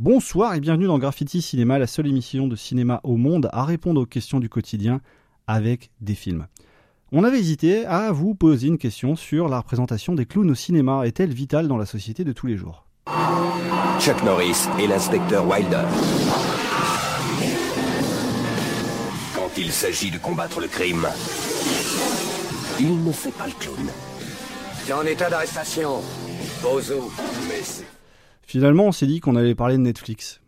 Bonsoir et bienvenue dans Graffiti Cinéma, la seule émission de cinéma au monde à répondre aux questions du quotidien avec des films. On avait hésité à vous poser une question sur la représentation des clowns au cinéma. Est-elle vitale dans la société de tous les jours? Chuck Norris et l'inspecteur Wilder. Quand il s'agit de combattre le crime, il ne fait pas le clown. T'es en état d'arrestation. Bozo. Mais c'est Finalement, on s'est dit qu'on allait parler de Netflix.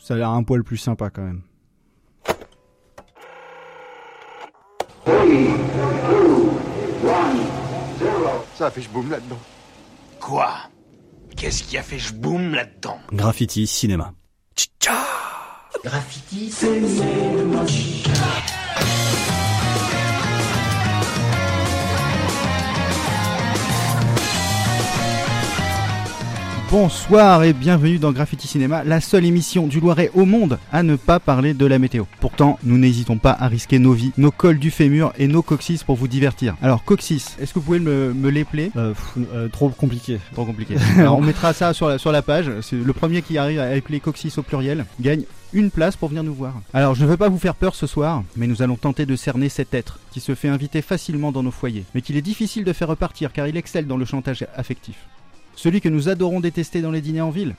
Ça a l'air un poil plus sympa quand même. Ça a fait boum là-dedans. Quoi? Qu'est-ce qui a fait boum là-dedans? Graffiti Cinéma. Graffiti Bonsoir et bienvenue dans Graffiti Cinéma, la seule émission du Loiret au monde à ne pas parler de la météo. Pourtant, nous n'hésitons pas à risquer nos vies, nos cols du fémur et nos coccyx pour vous divertir. Alors, coccyx, est-ce que vous pouvez me, me l'épeler Euh, euh, trop compliqué. Trop compliqué. Alors, on mettra ça sur la, sur la page. C'est le premier qui arrive à épeler coccyx au pluriel gagne une place pour venir nous voir. Alors, je ne veux pas vous faire peur ce soir, mais nous allons tenter de cerner cet être qui se fait inviter facilement dans nos foyers, mais qu'il est difficile de faire repartir car il excelle dans le chantage affectif. Celui que nous adorons détester dans les dîners en ville,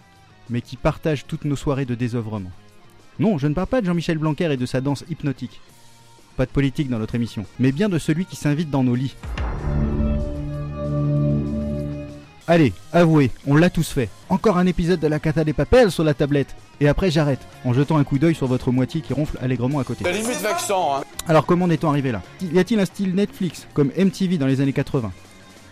mais qui partage toutes nos soirées de désœuvrement. Non, je ne parle pas de Jean-Michel Blanquer et de sa danse hypnotique. Pas de politique dans notre émission, mais bien de celui qui s'invite dans nos lits. Allez, avouez, on l'a tous fait. Encore un épisode de la cata des papels sur la tablette. Et après j'arrête, en jetant un coup d'œil sur votre moitié qui ronfle allègrement à côté. La limite hein. Alors comment en est-on arrivé là? Y a-t-il un style Netflix, comme MTV dans les années 80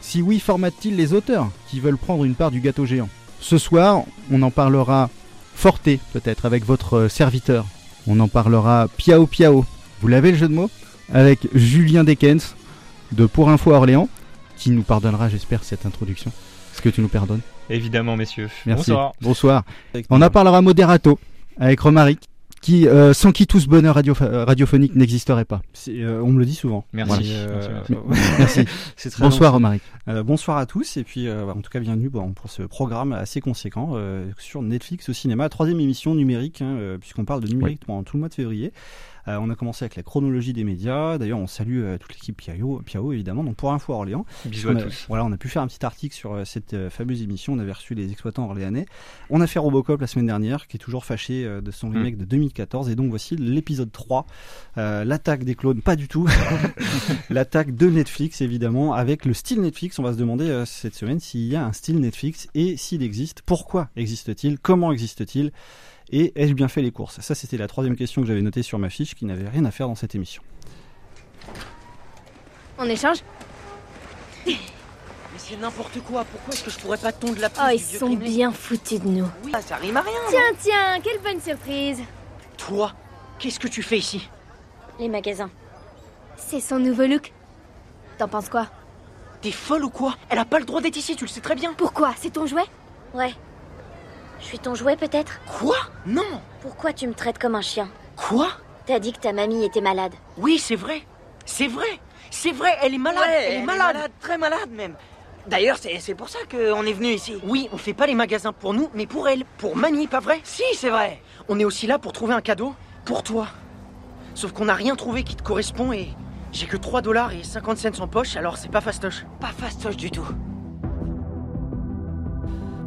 Si oui, formate-t-il les auteurs qui veulent prendre une part du gâteau géant? Ce soir, on en parlera forté, peut-être, avec votre euh, serviteur. On en parlera piao piao. Vous l'avez le jeu de mots? Avec Julien Dekens, de Pour Info Orléans, qui nous pardonnera, j'espère, cette introduction. Est-ce que tu nous pardonnes? Évidemment, messieurs. Merci. Bonsoir. Bonsoir. On en parlera moderato avec Romaric, qui, euh, sans qui tout ce bonheur radio- euh, radiophonique n'existerait pas. C'est, euh, on me le dit souvent. Merci. Euh, Merci, c'est très Bonsoir. Romaric. Euh, bonsoir à tous et puis euh, en tout cas bienvenue bon, pour ce programme assez conséquent euh, sur Netflix au cinéma, troisième émission numérique hein, euh, puisqu'on parle de numérique pendant tout le mois de février. Euh, on a commencé avec la chronologie des médias. D'ailleurs, on salue euh, toute l'équipe Piao, Piao évidemment. Donc pour Info Orléans, Bisous on à a, tous. Voilà, on a pu faire un petit article sur euh, cette fameuse émission. On avait reçu les exploitants orléanais. On a fait Robocop la semaine dernière, qui est toujours fâché de son remake de 2014. Et donc voici l'épisode 3, euh, l'attaque des clones. Pas du tout. l'attaque de Netflix, évidemment, avec le style Netflix. On va se demander cette semaine s'il y a un style Netflix et s'il existe. Pourquoi existe-t-il? Comment existe-t-il? Et ai-je bien fait les courses? Ça, c'était la troisième question que j'avais notée sur ma fiche, qui n'avait rien à faire dans cette émission. On échange? Mais c'est n'importe quoi, pourquoi est-ce que je pourrais pas tondre la pelouse Oh, ils du vieux sont bien foutus de nous. Oui, ça rime à rien Tiens, tiens, quelle bonne surprise. Toi, qu'est-ce que tu fais ici? Les magasins. C'est son nouveau look. T'en penses quoi? T'es folle ou quoi? Elle a pas le droit d'être ici, tu le sais très bien. Pourquoi? C'est ton jouet? Ouais. Je suis ton jouet peut-être Quoi? Non Pourquoi tu me traites comme un chien? Quoi? T'as dit que ta mamie était malade. Oui, c'est vrai C'est vrai C'est vrai, elle est malade Ouais, Elle est malade Très malade même D'ailleurs, c'est c'est pour ça qu'on est venu ici. Oui, on fait pas les magasins pour nous, mais pour elle. Pour Mamie, pas vrai? Si, c'est vrai On est aussi là pour trouver un cadeau pour toi. Sauf qu'on n'a rien trouvé qui te correspond et j'ai que 3 dollars et 50 cents en poche, alors c'est pas fastoche. Pas fastoche du tout.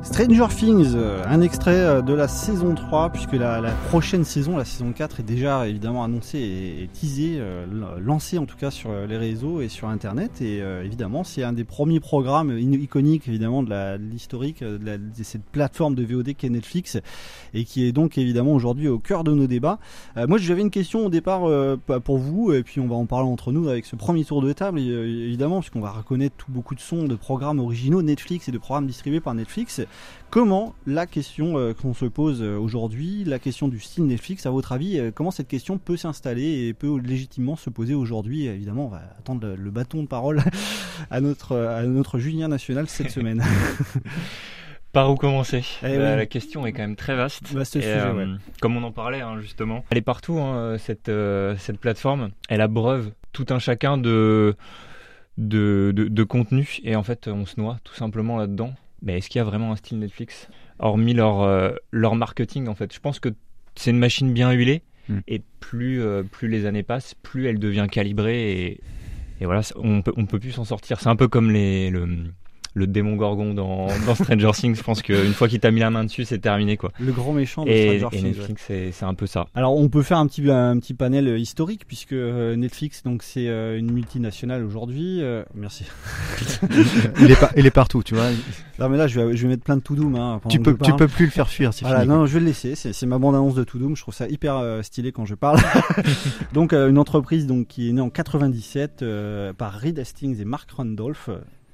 Stranger Things, euh, un extrait euh, de la saison 3, puisque la, prochaine saison, la saison 4, est déjà évidemment annoncée et, teasée, euh, lancée en tout cas sur les réseaux et sur Internet. Et évidemment, c'est un des premiers programmes iconiques évidemment de l'historique de, cette plateforme de VOD qu'est Netflix, et qui est donc évidemment aujourd'hui au cœur de nos débats. Moi, j'avais une question au départ pour vous, et puis on va en parler entre nous avec ce premier tour de table, évidemment, puisqu'on va reconnaître tout, beaucoup de sons de programmes originaux Netflix et de programmes distribués par Netflix. Comment la question euh, qu'on se pose euh, aujourd'hui, la question du style Netflix, à votre avis, euh, comment cette question peut s'installer et peut légitimement se poser aujourd'hui? Évidemment, on va attendre le, bâton de parole à notre, à notre Julien National cette semaine. Par où commencer? Eh la, oui. la question est quand même très vaste. Vaste Et, sujet, euh, ouais. Comme on en parlait hein, justement. Elle est partout, hein, cette, euh, cette plateforme. Elle abreuve tout un chacun de, de, de, de contenu. Et en fait, on se noie tout simplement là-dedans. Mais est-ce qu'il y a vraiment un style Netflix? Hormis leur, euh, leur marketing en fait. Je pense que c'est une machine bien huilée Mm. et plus, euh, plus les années passent, plus elle devient calibrée et, et voilà, on peut, on peut plus s'en sortir. C'est un peu comme les, le, le démon Gorgon dans, dans Stranger Things. Je pense qu'une fois qu'il t'a mis la main dessus, c'est terminé quoi. Le grand méchant de Et, Stranger et Things. Netflix, c'est c'est un peu ça. Alors on peut faire un petit, un petit panel euh, historique puisque euh, Netflix donc c'est euh, une multinationale aujourd'hui. euh, merci. il, est par- il est partout, tu vois. Non mais là je vais, je vais mettre plein de to doom. Hein, Tu peux, tu peux plus le faire fuir, c'est Voilà, fini. non, je vais le laisser. C'est c'est ma bande annonce de To Doom. Je trouve ça hyper euh, stylé quand je parle. donc, euh, une entreprise donc qui est née en 97 euh, par Reed Hastings et Mark Randolph.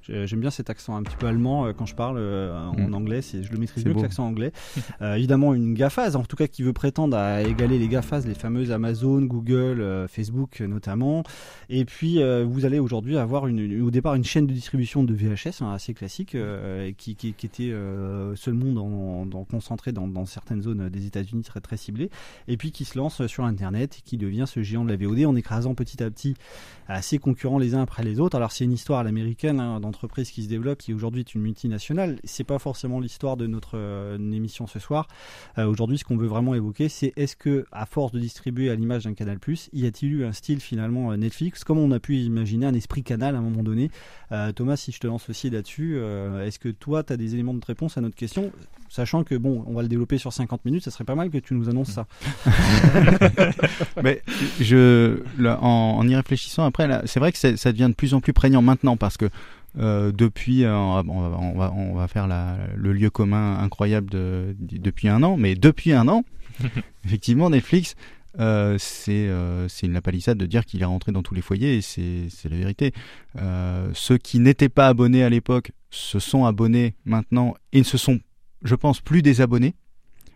J'ai- J'aime bien cet accent un petit peu allemand euh, quand je parle euh, en Mm. anglais. Je le maîtrise mieux que l'accent anglais. Euh, évidemment, une GAFAS, en tout cas qui veut prétendre à égaler les GAFAS, les fameuses Amazon, Google, Facebook notamment. Et puis, vous allez aujourd'hui avoir une, au départ une chaîne de distribution de VHS hein, assez classique qui, qui, qui était seulement dans, dans, concentré dans, dans certaines zones des États-Unis très très ciblées, et puis qui se lance sur Internet et qui devient ce géant de la VOD en écrasant petit à petit assez concurrents les uns après les autres. Alors c'est une histoire à l'américaine hein, d'entreprise qui se développe, qui aujourd'hui est une multinationale. C'est pas forcément l'histoire de notre euh, émission ce soir. Euh, aujourd'hui, ce qu'on veut vraiment évoquer, c'est est-ce que à force de distribuer à l'image d'un Canal+, y a-t-il eu un style finalement euh, Netflix, comme on a pu imaginer un esprit Canal à un moment donné. Thomas, si je te lance aussi là-dessus, est-ce que toi, tu as des éléments de réponse à notre question? Sachant que, bon, on va le développer sur 50 minutes, ça serait pas mal que tu nous annonces ça. Mais je, en, y réfléchissant après, c'est vrai que ça devient de plus en plus prégnant maintenant parce que euh, depuis, euh, on, va, on, va, on va faire la, le lieu commun incroyable de, de- depuis un an, mais depuis un an, effectivement, Netflix, euh, c'est une lapalissade de dire qu'il est rentré dans tous les foyers et c'est la vérité. Ceux qui n'étaient pas abonnés à l'époque se sont abonnés maintenant et ne se sont, je pense, plus désabonnés.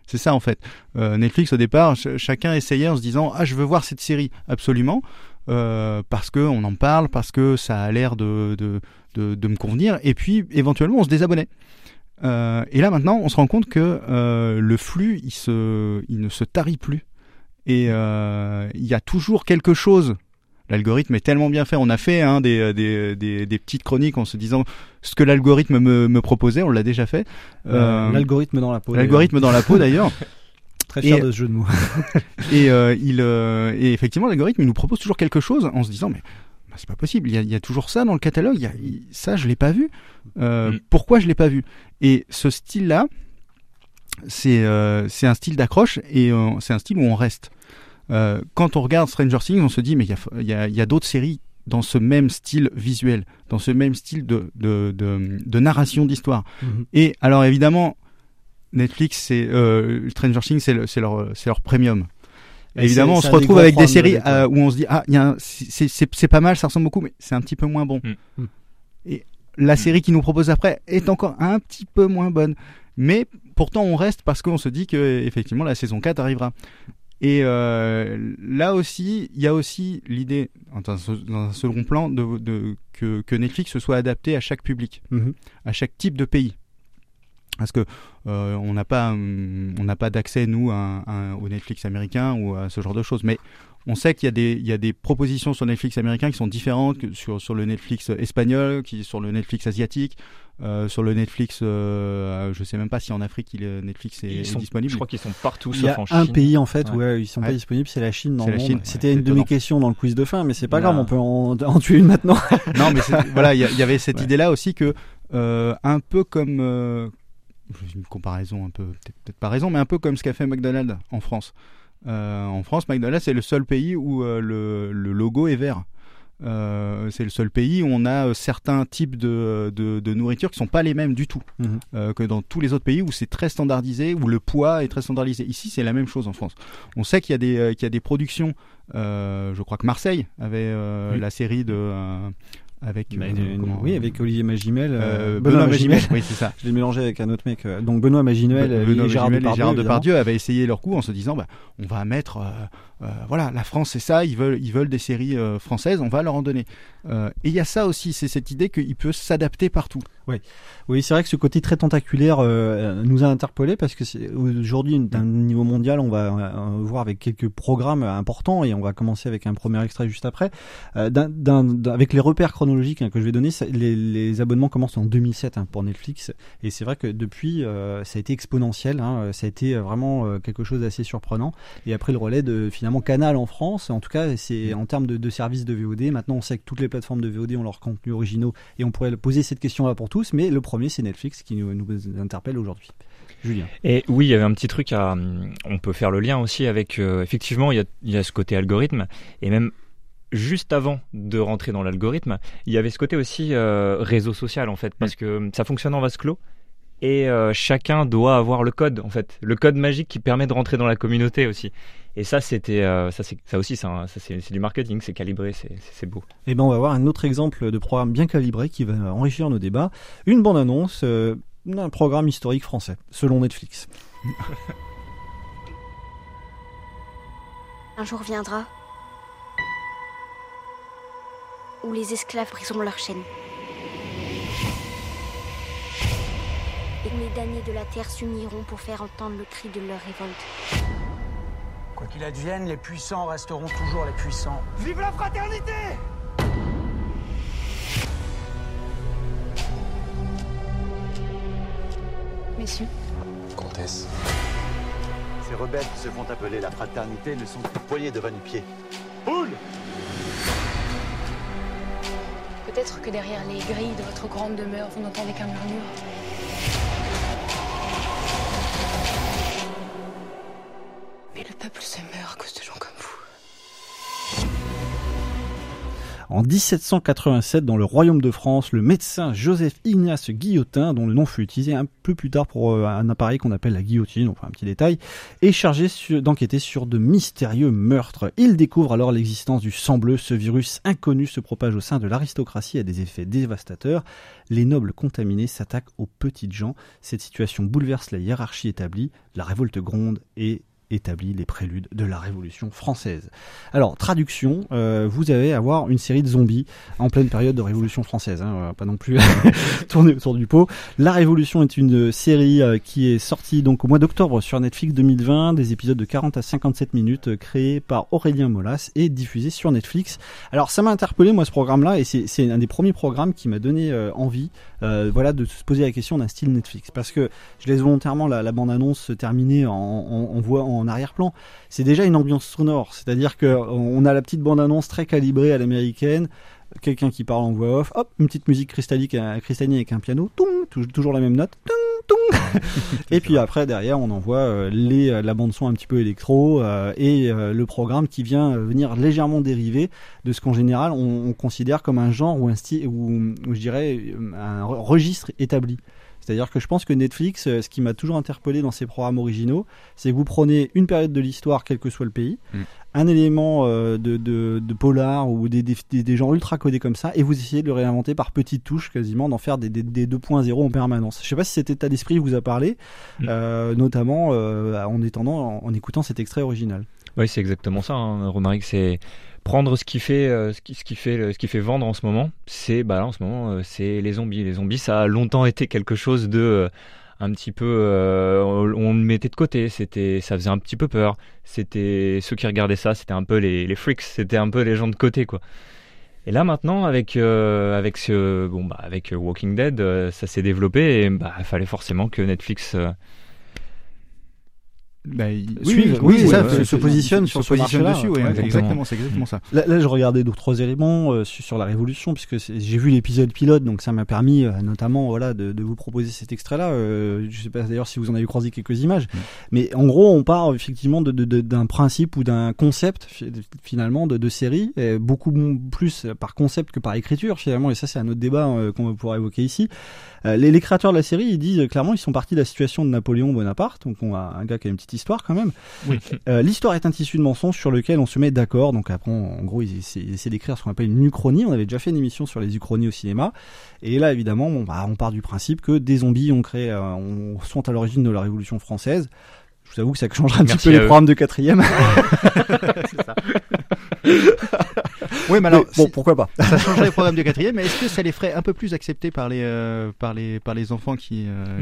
C'est ça en fait. Netflix au départ, ch- chacun essayait en se disant ah je veux voir cette série absolument euh, parce que on en parle, parce que ça a l'air de, de, de, de me convenir et puis éventuellement on se désabonnait. Euh, et là maintenant on se rend compte que euh, le flux il se il ne se tarit plus et il y a toujours quelque chose. L'algorithme est tellement bien fait. On a fait hein, des, des, des, des petites chroniques en se disant ce que l'algorithme me, me proposait. On l'a déjà fait. Euh, L'algorithme dans la peau. L'algorithme dans la peau d'ailleurs. Très fier Et- de ce jeu de mots. et, euh, il, euh, et effectivement, l'algorithme, il nous propose toujours quelque chose en se disant, mais bah, c'est pas possible, il y, a, il y a toujours ça dans le catalogue, il y a- il- ça, je l'ai pas vu. Euh, Mm. Pourquoi je l'ai pas vu? Et ce style-là, c'est c'est un style d'accroche et c'est un style où on reste. Quand on regarde Stranger Things, on se dit, mais il y a, y a, d'autres séries dans ce même style visuel, dans ce même style de, de, de, de narration d'histoire. Mhm. Et alors évidemment, Netflix, c'est euh, Stranger Things, c'est le- c'est leur, c'est leur premium. Et Évidemment, on se retrouve avec des séries euh, où on se dit ah, c'est- pas mal, ça ressemble beaucoup, mais c'est un petit peu moins bon. Mm. Mm. Et la série qui nous propose après est encore un petit peu moins bonne, mais pourtant on reste parce qu'on se dit que effectivement la saison 4 arrivera. Et euh, là aussi, il y a aussi l'idée, dans un second plan, de, de- que, que Netflix se soit adapté à chaque public, Mhm. à chaque type de pays. Parce que euh, on n'a pas, hum, on n'a pas d'accès nous à, à- au Netflix américain ou à ce genre de choses. Mais on sait qu'il y a des, il y a des propositions sur Netflix américain qui sont différentes que sur sur le Netflix espagnol, qui sur le Netflix asiatique, euh, sur le Netflix. Euh, je sais même pas si en Afrique il Netflix est, Ils est sont- disponible. Je crois qu'ils sont partout Il y a en un Chine. pays en fait Ouais. où ouais, ils sont pas disponibles, c'est la Chine dans C'est le la monde. Chine, ouais, C'était une de mes questions dans le quiz de fin, mais c'est pas Là. grave, on peut en, en tuer une maintenant. non, mais voilà, il y, avait cette Ouais. idée-là aussi que, euh, un peu comme, euh, une comparaison un peu, peut-être pas raison, mais un peu comme ce qu'a fait McDonald's en France. Euh, en France, McDonald's c'est le seul pays où euh, le, le logo est vert. Euh, c'est le seul pays où on a certains types de, de, de nourriture qui sont pas les mêmes du tout Mhm. que dans tous les autres pays où c'est très standardisé, où le poids est très standardisé. Ici, c'est la même chose en France. On sait qu'il y a des, qu'il y a des productions. je crois que Marseille avait Oui. la série de avec Bah, euh, euh, comment- oui, avec Olivier Magimel, euh, euh, Benoît, Benoît Magimel. Magimel. Oui, c'est ça. Je l'ai mélangé avec un autre mec. euh, Donc Benoît Magimel Be- et Benoît Gérard Magimel et Depardieu. Gérard évidemment. Depardieu avaient essayé leur coup en se disant bah, on va mettre euh, euh, voilà la France c'est ça ils veulent ils veulent des séries euh, françaises on va leur en donner Euh, et il y a ça aussi c'est cette idée qu'il peut s'adapter partout Oui, oui, c'est vrai que ce côté très tentaculaire euh, nous a interpellés parce que aujourd'hui, d'un niveau mondial, on va euh, voir avec quelques programmes importants et on va commencer avec un premier extrait juste après. Euh, avec les repères chronologiques hein, que je vais donner, les, abonnements commencent en 2007 hein, pour Netflix et c'est vrai que depuis, euh, ça a été exponentiel. Hein, ça a été vraiment euh, quelque chose d'assez surprenant. Et après le relais de finalement Canal en France, en tout cas, c'est en termes de, de services de VOD. Maintenant, on sait que toutes les plateformes de VOD ont leurs contenus originaux et on pourrait poser cette question-là pour tous. Mais le premier, c'est Netflix qui nous, nous interpelle aujourd'hui. Julien. Et oui, il y avait un petit truc à. On peut faire le lien aussi avec. euh, effectivement, il y, a, il y a ce côté algorithme. Et même juste avant de rentrer dans l'algorithme, il y avait ce côté aussi euh, réseau social, en fait. Parce que ça fonctionne en vase clos. Et euh, chacun doit avoir le code, en fait. Le code magique qui permet de rentrer dans la communauté aussi. Et ça, c'était. euh, ça, aussi, c'est ça, du marketing, c'est calibré, c'est beau. Et ben, on va voir un autre exemple de programme bien calibré qui va enrichir nos débats. Une bande-annonce euh, d'un programme historique français, selon Netflix. Un jour viendra où les esclaves briseront leurs chaînes. Et les damnés de la terre s'uniront pour faire entendre le cri de leur révolte. Quoi qu'il advienne, les puissants resteront toujours les puissants. Vive la fraternité Messieurs. Comtesse. Ces rebelles qui se font appeler la fraternité ne sont que poignée de pieds. Boule Peut-être que derrière les grilles de votre grande demeure, vous n'entendez qu'un murmure. En 1787, dans le royaume de France, le médecin Joseph Ignace Guillotin, dont le nom fut utilisé un peu plus tard pour euh, un appareil qu'on appelle la guillotine, enfin un petit détail, est chargé d'enquêter sur de mystérieux meurtres. Il découvre alors l'existence du sang bleu. Ce virus inconnu se propage au sein de l'aristocratie a des effets dévastateurs. Les nobles contaminés s'attaquent aux petites gens. Cette situation bouleverse la hiérarchie établie. La révolte gronde et établit les préludes de la Révolution française. Alors, traduction, euh, vous allez avoir une série de zombies en pleine période de Révolution française, hein, pas non plus tourner autour du pot. La Révolution est une série euh, qui est sortie donc au mois d'octobre sur Netflix 2020, des épisodes de 40 à 57 minutes euh, créés par Aurélien Molas et diffusés sur Netflix. Alors, ça m'a interpellé moi ce programme-là et c'est un des premiers programmes qui m'a donné euh, envie, euh, voilà, de se poser la question d'un style Netflix, parce que je laisse volontairement la, la bande-annonce se terminer en, en, en voix en arrière-plan. C'est déjà une ambiance sonore, c'est-à-dire que on a la petite bande-annonce très calibrée à l'américaine, quelqu'un qui parle en voix off, hop, une petite musique cristallique, euh, cristalline avec un piano, toum, toujours la même note, toum, et puis après derrière on envoie euh, les euh, la bande son un petit peu électro euh, et euh, le programme qui vient venir légèrement dériver de ce qu'en général on, on considère comme un genre ou un style ou, ou je dirais un re- registre établi. C'est-à-dire que je pense que Netflix, euh, ce qui m'a toujours interpellé dans ses programmes originaux, c'est que vous prenez une période de l'histoire, quel que soit le pays, Mm. un élément euh, de, de, de polar ou des, des, des- des genres ultra codés comme ça, et vous essayez de le réinventer par petites touches quasiment, d'en faire des, des, des 2.0 en permanence. Je sais pas si cet état d'esprit vous a parlé, euh, notamment euh, en, étendant, en, en écoutant cet extrait original. Oui, c'est exactement ça, hein, Romaric. C'est prendre ce qui fait, euh, ce qui, ce qui fait, ce qui fait vendre en ce moment. C'est, bah en ce moment, euh, c'est les zombies. Les zombies, ça a longtemps été quelque chose de euh, un petit peu, on, le mettait de côté. C'était, ça faisait un petit peu peur. C'était ceux qui regardaient ça, c'était un peu les, les freaks. C'était un peu les gens de côté, quoi. Et là maintenant, avec avec ce, bon bah avec Walking Dead, ça s'est développé et bah fallait forcément que Netflix Bah, il- Suivent, oui, oui, ça, ouais, se, se se positionne positionne sur ce marché-là, dessus, ouais, ouais, exactement, exactement. c'est exactement ça. Là, là, je regardais deux trois éléments euh, sur, la Révolution puisque c'est- j'ai vu l'épisode pilote, donc ça m'a permis euh, notamment voilà de, de vous proposer cet extrait-là. Euh, je sais pas d'ailleurs si vous en avez croisé quelques images, mais en gros on part effectivement de- de- de- d'un principe ou d'un concept fi- finalement de, de série, et beaucoup plus par concept que par écriture finalement. Et ça c'est un autre débat euh, qu'on va pouvoir évoquer ici. Euh, les, les créateurs de la série, ils disent clairement, ils sont partis de la situation de Napoléon Bonaparte, donc on a un gars qui a une petite histoire quand même. Oui. Euh, L'histoire est un tissu de mensonges sur lequel on se met d'accord. Donc après, on- en gros, ils essaient, ils essaient d'écrire ce qu'on appelle une uchronie. On avait déjà fait une émission sur les uchronies au cinéma. Et là, évidemment, bon, bah, on part du principe que des zombies ont créé, euh, ont- sont à l'origine de la Révolution française. Je vous avoue que ça changera un Merci petit peu les eux. programmes de quatrième. C'est ça. Oui, mais alors, bon, si- pourquoi pas Ça changerait le programme du quatrième, mais est-ce que ça les ferait un peu plus accepter par les, euh, par les, par les enfants qui, euh,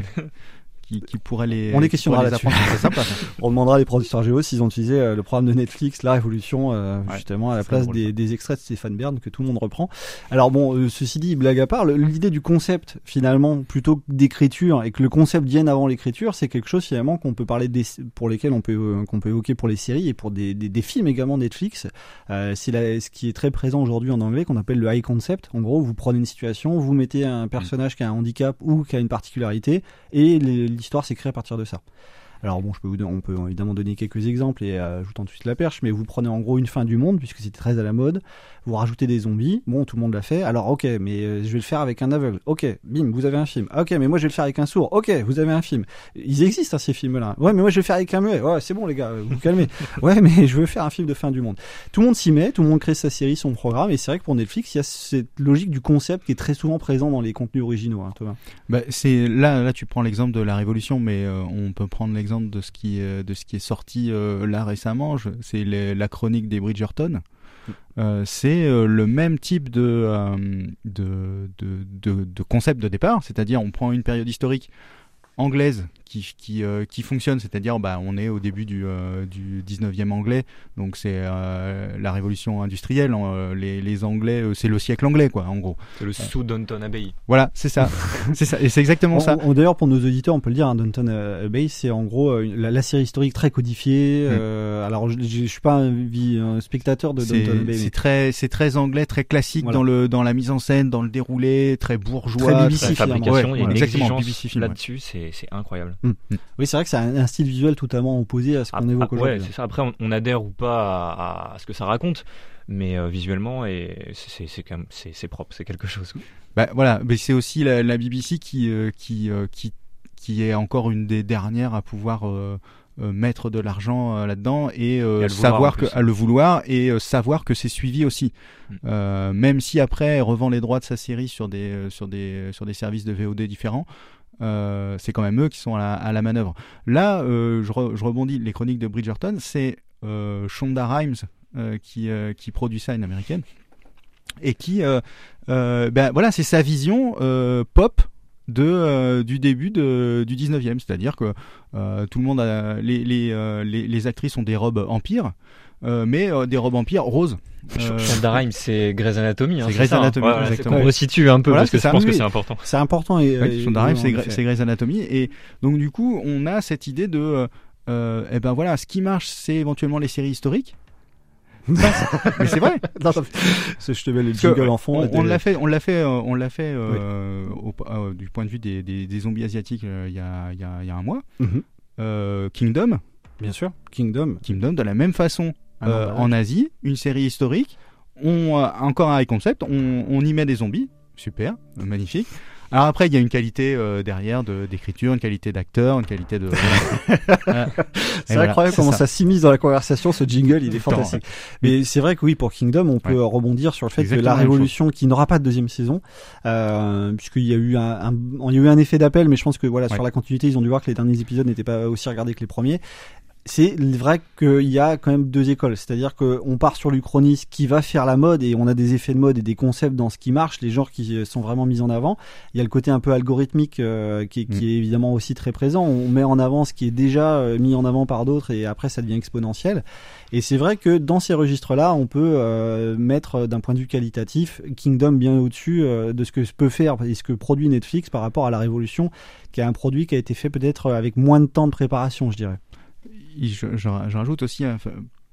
qui, qui pourraient les. On les questionnera les apprendre C'est sympa. On demandera les producteurs Géo s'ils ont utilisé euh, le programme de Netflix, La Révolution, euh, Ouais, justement à la place des, des extraits de Stéphane Bern que tout le monde reprend. Alors bon, euh, ceci dit, blague à part, l'idée du concept finalement, plutôt que d'écriture, et que le concept vienne avant l'écriture, c'est quelque chose finalement qu'on peut parler des, pour lesquels on peut euh, qu'on peut évoquer pour les séries et pour des, des, des films également Netflix. Euh, c'est ce qui est très présent aujourd'hui en anglais qu'on appelle le high concept. En gros, vous prenez une situation, vous mettez un personnage qui a un handicap ou qui a une particularité, et l'histoire s'écrit à partir de ça. Alors bon, je peux vous, on peut évidemment donner quelques exemples et euh, tout de suite la perche, mais vous prenez en gros une fin du monde puisque c'était très à la mode. Vous rajoutez des zombies, bon, tout le monde l'a fait. Alors ok, mais euh, je vais le faire avec un aveugle. Ok, bim, vous avez un film. Ok, mais moi je vais le faire avec un sourd. Ok, vous avez un film. Ils existent hein, ces films-là. Ouais, mais moi je vais le faire avec un muet. Ouais, c'est bon les gars, vous vous calmez. Ouais, mais je veux faire un film de fin du monde. Tout le monde s'y met, tout le monde crée sa série, son programme, et c'est vrai que pour Netflix, il y a cette logique du concept qui est très souvent présent dans les contenus originaux, hein, Thomas. Bah, c'est là, là, tu prends l'exemple de la Révolution, mais euh, on peut prendre l'exemple de ce qui, euh, de ce qui est sorti euh, là récemment. C'est la chronique des Bridgerton. Euh, c'est euh, le même type de, euh, de, de concept de départ, c'est-à-dire on prend une période historique anglaise qui, qui, euh, qui fonctionne, c'est-à-dire bah, on est au début du, euh, du 19e anglais, donc c'est euh, la révolution industrielle, euh, les, les Anglais, euh, c'est le siècle anglais quoi, en gros. C'est le sous Downton Abbey. Voilà, c'est ça, c'est ça, et c'est exactement On- ça. on- D'ailleurs, pour nos auditeurs, on peut le dire, hein, Downton euh, Abbey, c'est en gros euh, la, la série historique très codifiée. Mm. euh, alors, je, je, je suis pas un, un spectateur de Downton Abbey, mais c'est très, c'est très anglais, très classique Voilà. dans le dans la mise en scène, dans le déroulé, très bourgeois, Très BBC, fabrication, Ouais, une voilà, exactement, exigence BBC film, ouais. là-dessus, c'est c'est incroyable. Mm. oui, c'est vrai que c'est un, un style visuel totalement opposé à ce qu'on évoque ouais, aujourd'hui. c'est ça. Après, on, on adhère ou pas à, à ce que ça raconte, mais euh, visuellement, et c'est c'est quand même c'est c'est propre, c'est quelque chose. Bah, voilà, mais c'est aussi la, la BBC qui euh, qui euh, qui qui est encore une des dernières à pouvoir euh, euh, mettre de l'argent euh, là-dedans et, euh, Et à le vouloir, savoir que à le vouloir et euh, savoir que c'est suivi aussi. Mm. Euh, même si après elle revend les droits de sa série sur des euh, sur des sur des services de VOD différents. Euh, c'est quand même eux qui sont à la, manœuvre. Là, euh, je, re- je rebondis, les chroniques de Bridgerton, c'est euh, Shonda Rhimes qui, produit ça, une américaine, et qui, ben voilà, c'est sa vision pop de du début du 19e, c'est-à-dire que tout le monde les actrices ont des robes empire, mais euh, des robes empire roses. Euh, Shonda c'est Grey's Anatomy. hein, c'est Grey's ça, hein. Anatomy, Ouais, exactement. qu'on resitue un peu Voilà, parce que je pense que c'est important. C'est important. Et, Ouais, et- Shonda c'est Grey's Anatomy. Et donc, du coup, on a cette idée de. euh, euh, eh ben voilà, ce qui marche, c'est éventuellement les séries historiques. mais c'est vrai. Non, je te mets le jingle euh, en fond. On, on l'a fait, on l'a fait, euh, on l'a fait euh, au- euh, du point de vue des, des- des zombies asiatiques euh, il y, a, il y a- y a un mois. Mhm. Euh, Kingdom, Bien sûr. Kingdom. Kingdom de la même façon Ah, euh, non, bah, en Asie, une série historique. On euh, encore un high concept, on, on y met des zombies, super, magnifique. Alors après, il y a une qualité euh, derrière de- d'écriture, une qualité d'acteur, une qualité de. Voilà. C'est incroyable comment ça. ça, s'immisce dans la conversation, ce jingle, il est fantastique. Mais c'est vrai que oui, pour Kingdom, on peut Ouais. rebondir sur le fait que la Révolution, qui n'aura pas de deuxième saison, euh, puisqu'il y a eu un, un- il y a eu un effet d'appel, mais je pense que voilà, Ouais. sur la continuité, ils ont dû voir que les derniers épisodes n'étaient pas aussi regardés que les premiers. C'est vrai qu'il y a quand même deux écoles, c'est-à-dire qu'on part sur l'Uchronis qui va faire la mode et on a des effets de mode et des concepts dans ce qui marche, les genres qui euh, sont vraiment mis en avant. Il y a le côté un peu algorithmique euh, qui, qui Mm. est évidemment aussi très présent. On met en avant ce qui est déjà euh, mis en avant par d'autres et après ça devient exponentiel. Et c'est vrai que dans ces registres-là, on peut euh, mettre d'un point de vue qualitatif Kingdom bien au-dessus euh, de ce que peut faire et ce que produit Netflix par rapport à la Révolution, qui est un produit qui a été fait peut-être avec moins de temps de préparation, je dirais. Je, je- je rajoute aussi hein,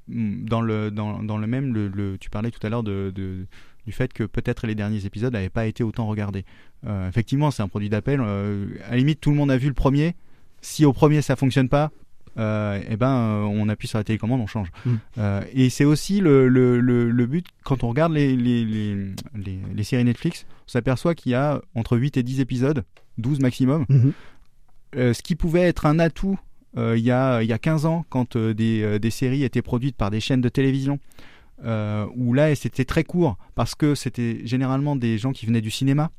mm, dans le dans, dans le même le, le- tu parlais tout à l'heure de, de- du fait que peut-être les derniers épisodes n'avaient pas été autant regardés. Euh, effectivement, c'est un produit d'appel. euh, à la limite, tout le monde a vu le premier. Si au premier ça fonctionne pas, euh, eh ben euh, on appuie sur la télécommande, on change. Mm. Et c'est aussi le, le, le, le but quand on regarde les, les, les, les, les séries Netflix, on s'aperçoit qu'il y a entre 8 et 10 épisodes, 12 maximum. Mhm. Euh, ce qui pouvait être un atout il, y a, il y a 15 ans, quand euh, des, euh, des séries étaient produites par des chaînes de télévision, euh, où là c'était très court, parce que c'était généralement des gens qui venaient du cinéma.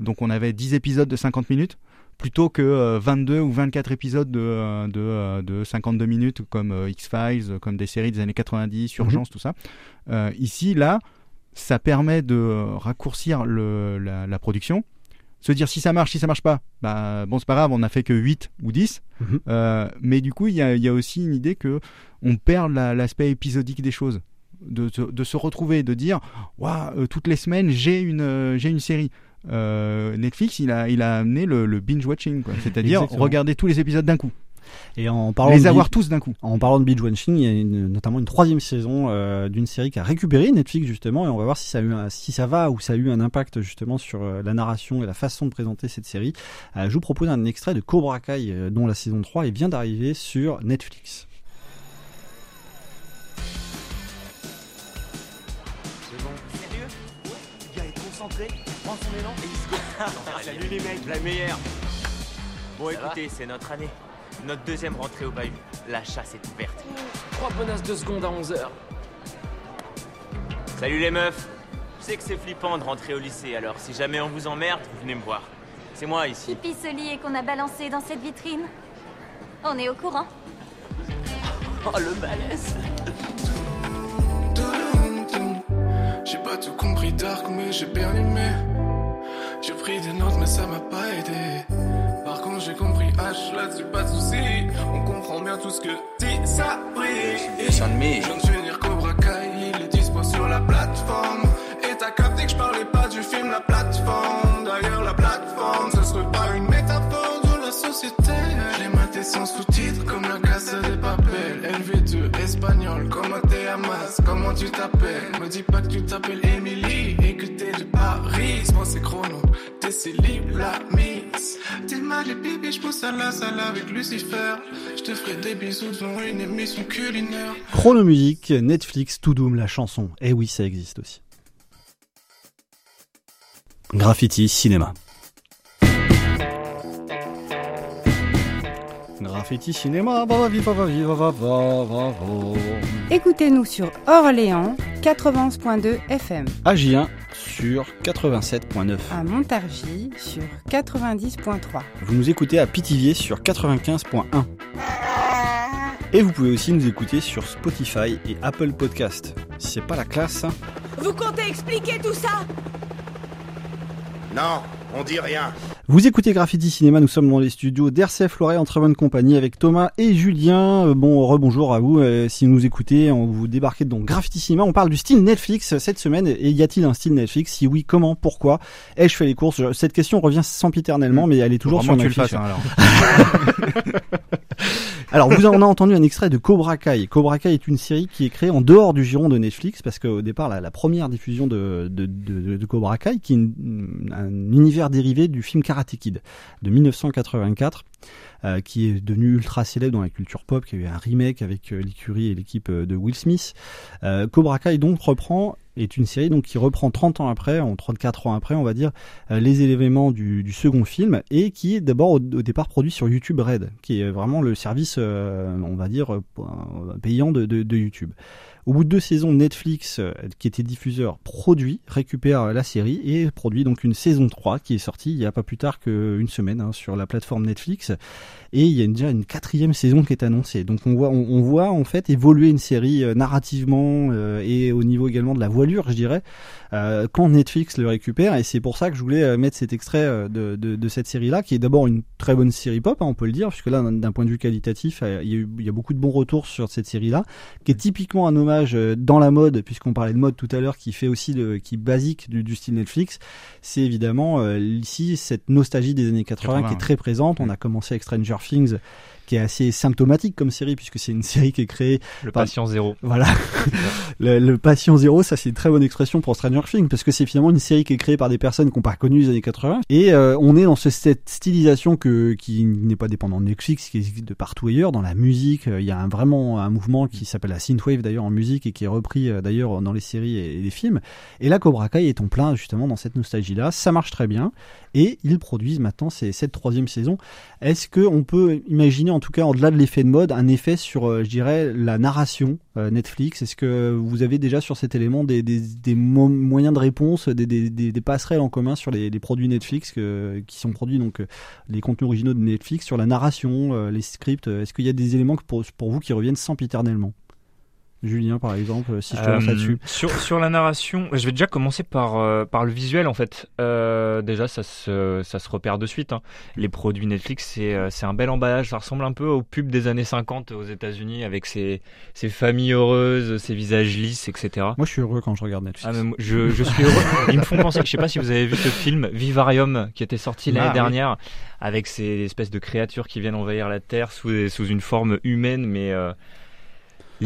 Donc on avait 10 épisodes de 50 minutes, plutôt que euh, 22 ou 24 épisodes de, euh, de, euh, de 52 minutes, comme euh, X-Files, comme des séries des années 90, Urgence, tout ça. Euh, ici, là, ça permet de raccourcir le, la, la production se dire si ça marche, si ça marche pas, bah bon c'est pas grave, on a fait que 8 ou 10. Mhm. Euh, mais du coup, il y a, il y a aussi une idée que on perd la- l'aspect épisodique des choses. De, de- de se retrouver, de dire Waouh, toutes les semaines j'ai une, euh, j'ai une série. Euh, Netflix, il a, il a amené le, le binge watching, c'est-à-dire regarder tous les épisodes d'un coup. Et en parlant Les de avoir bi- tous d'un coup. En parlant de binge watching, il y a une- notamment une troisième saison euh, d'une série qui a récupéré Netflix justement, et on va voir si ça a eu un- si ça va ou ça a eu un impact justement sur euh, la narration et la façon de présenter cette série. Euh, je vous propose un extrait de Cobra Kai euh, dont la saison 3 vient d'arriver sur Netflix. C'est bon. Sérieux? Le gars est concentré, prend son élan et il se go. Salut les mecs, la meilleure. Bon écoutez, c'est notre année. Notre deuxième rentrée au bahut. La chasse est ouverte. Trois bonasses de secondes à 11h. Salut les meufs. Je sais que c'est flippant de rentrer au lycée, alors si jamais on vous emmerde, venez me voir. C'est moi ici. Puis ce lit qu'on a balancé dans cette vitrine. On est au courant. Oh le malaise. J'ai pas tout compris Dark mais j'ai bien aimé J'ai pris des notes mais ça m'a pas aidé j'ai compris. H là-dessus pas de soucis On comprend bien tout ce que dit ça brille mes. Je viens de finir Cobra Kai Il est dispo sur la plateforme. Et t'as capté que je parlais pas du film La plateforme. D'ailleurs la plateforme Ce serait pas une métaphore de la société. Je l'ai maté sans sous-titres comme la Casa des Papel LV2 espagnol Comment t'es Hamas Comment tu t'appelles? Me dis pas que tu t'appelles Emily Chrono Chronomusique, Netflix, To Doom, la chanson. Eh oui, ça existe aussi. Graffiti Cinéma. Graffiti Cinéma, va va viva va viva va va va va. Écoutez-nous sur Orléans 91.2 FM, AJ1 sur 87.9. à Montargis sur 90.3. Vous nous écoutez à Pithiviers sur 95.1. Et vous pouvez aussi nous écouter sur Spotify et Apple Podcast. C'est pas la classe, hein Vous comptez expliquer tout ça? Non, on dit rien. Vous écoutez Graffiti Cinéma, nous sommes dans les studios d'RCF Loret en très bonne compagnie avec Thomas et Julien. Euh, Bon, rebonjour à vous. euh, si vous nous écoutez, on vous débarquez dans Graffiti Cinéma. On parle du style Netflix cette semaine. Et y a-t-il un style Netflix? Si oui, comment? Pourquoi? Ai-je fait les courses? Cette question revient sempiternellement, mais elle est toujours Faut sur vraiment que tu Netflix. le fasses, hein, Alors, vous en avez entendu un extrait de Cobra Kai. Cobra Kai est une série qui est créée en dehors du giron de Netflix, parce qu'au départ, la, première diffusion de, Cobra Kai, qui est un univers dérivé du film Karate Kid de 1984, euh, qui est devenu ultra célèbre dans la culture pop, qui a eu un remake avec euh, l'écurie et l'équipe euh, de Will Smith. Euh, Cobra Kai donc reprend est une série donc qui reprend 30 ans après, en 34 ans après, on va dire, les éléments du, du second film et qui est d'abord au, départ produit sur YouTube Red, qui est vraiment le service, on va dire, payant de, de, de YouTube. Au bout de deux saisons, Netflix, euh, qui était diffuseur, produit, récupère la série et produit donc une saison 3 qui est sortie il y a pas plus tard qu'une semaine hein, sur la plateforme Netflix. Et il y a déjà une quatrième saison qui est annoncée. Donc on voit, on, on voit en fait évoluer une série euh, narrativement euh, et au niveau également de la voilure, je dirais, euh, quand Netflix le récupère. Et c'est pour ça que je voulais mettre cet extrait de, de, de cette série-là, qui est d'abord une très bonne série pop, hein, on peut le dire, puisque là, d'un- point de vue qualitatif, il y, a eu- il y a beaucoup de bons retours sur cette série-là, qui est typiquement un hommage dans la mode, puisqu'on parlait de mode tout à l'heure, qui fait aussi le, qui est basique du, du style Netflix. C'est évidemment euh, ici cette nostalgie des années 80, 80, qui est très présente. On a commencé avec Stranger Things qui est assez symptomatique comme série puisque c'est une série qui est créée Le par- patient zéro. voilà. Le, le patient zéro ça c'est une très bonne expression pour Stranger Things parce que c'est finalement une série qui est créée par des personnes qui n'ont pas connu les années 80 et euh, on est dans ce, cette stylisation que qui n'est pas dépendant de Netflix qui existe de partout ailleurs dans la musique. Euh, il y a un, vraiment un mouvement qui s'appelle la synthwave d'ailleurs en musique et qui est repris euh, d'ailleurs dans les séries et, les films. Et là Cobra Kai est en plein justement dans cette nostalgie là ça marche très bien. Et ils produisent maintenant cette troisième saison. Est-ce que on peut imaginer, en tout cas, au-delà de l'effet de mode, un effet sur, euh, je dirais, la narration euh, Netflix. Est-ce que vous avez déjà sur cet élément des, des, des mo- moyens de réponse, des, passerelles en commun sur les, produits Netflix qui sont produits, donc euh, les contenus originaux de Netflix, sur la narration, les scripts? Est-ce qu'il y a des éléments pour, pour vous qui reviennent sempiternellement? Julien, par exemple, si je te lance Euh, là-dessus. Sur, sur la narration, je vais déjà commencer par, euh, par le visuel en fait. Euh, déjà, ça se, ça se repère de suite. hein. Les produits Netflix, c'est euh, c'est un bel emballage. Ça ressemble un peu aux pubs des années 50 aux États-Unis avec ces, ces familles heureuses, ces visages lisses, etc. Moi, je suis heureux quand je regarde Netflix. Ah, mais je, je suis heureux. Ils me font penser, je sais pas si vous avez vu ce film Vivarium qui était sorti l'année Ah, oui. dernière avec ces espèces de créatures qui viennent envahir la Terre sous, sous une forme humaine mais euh,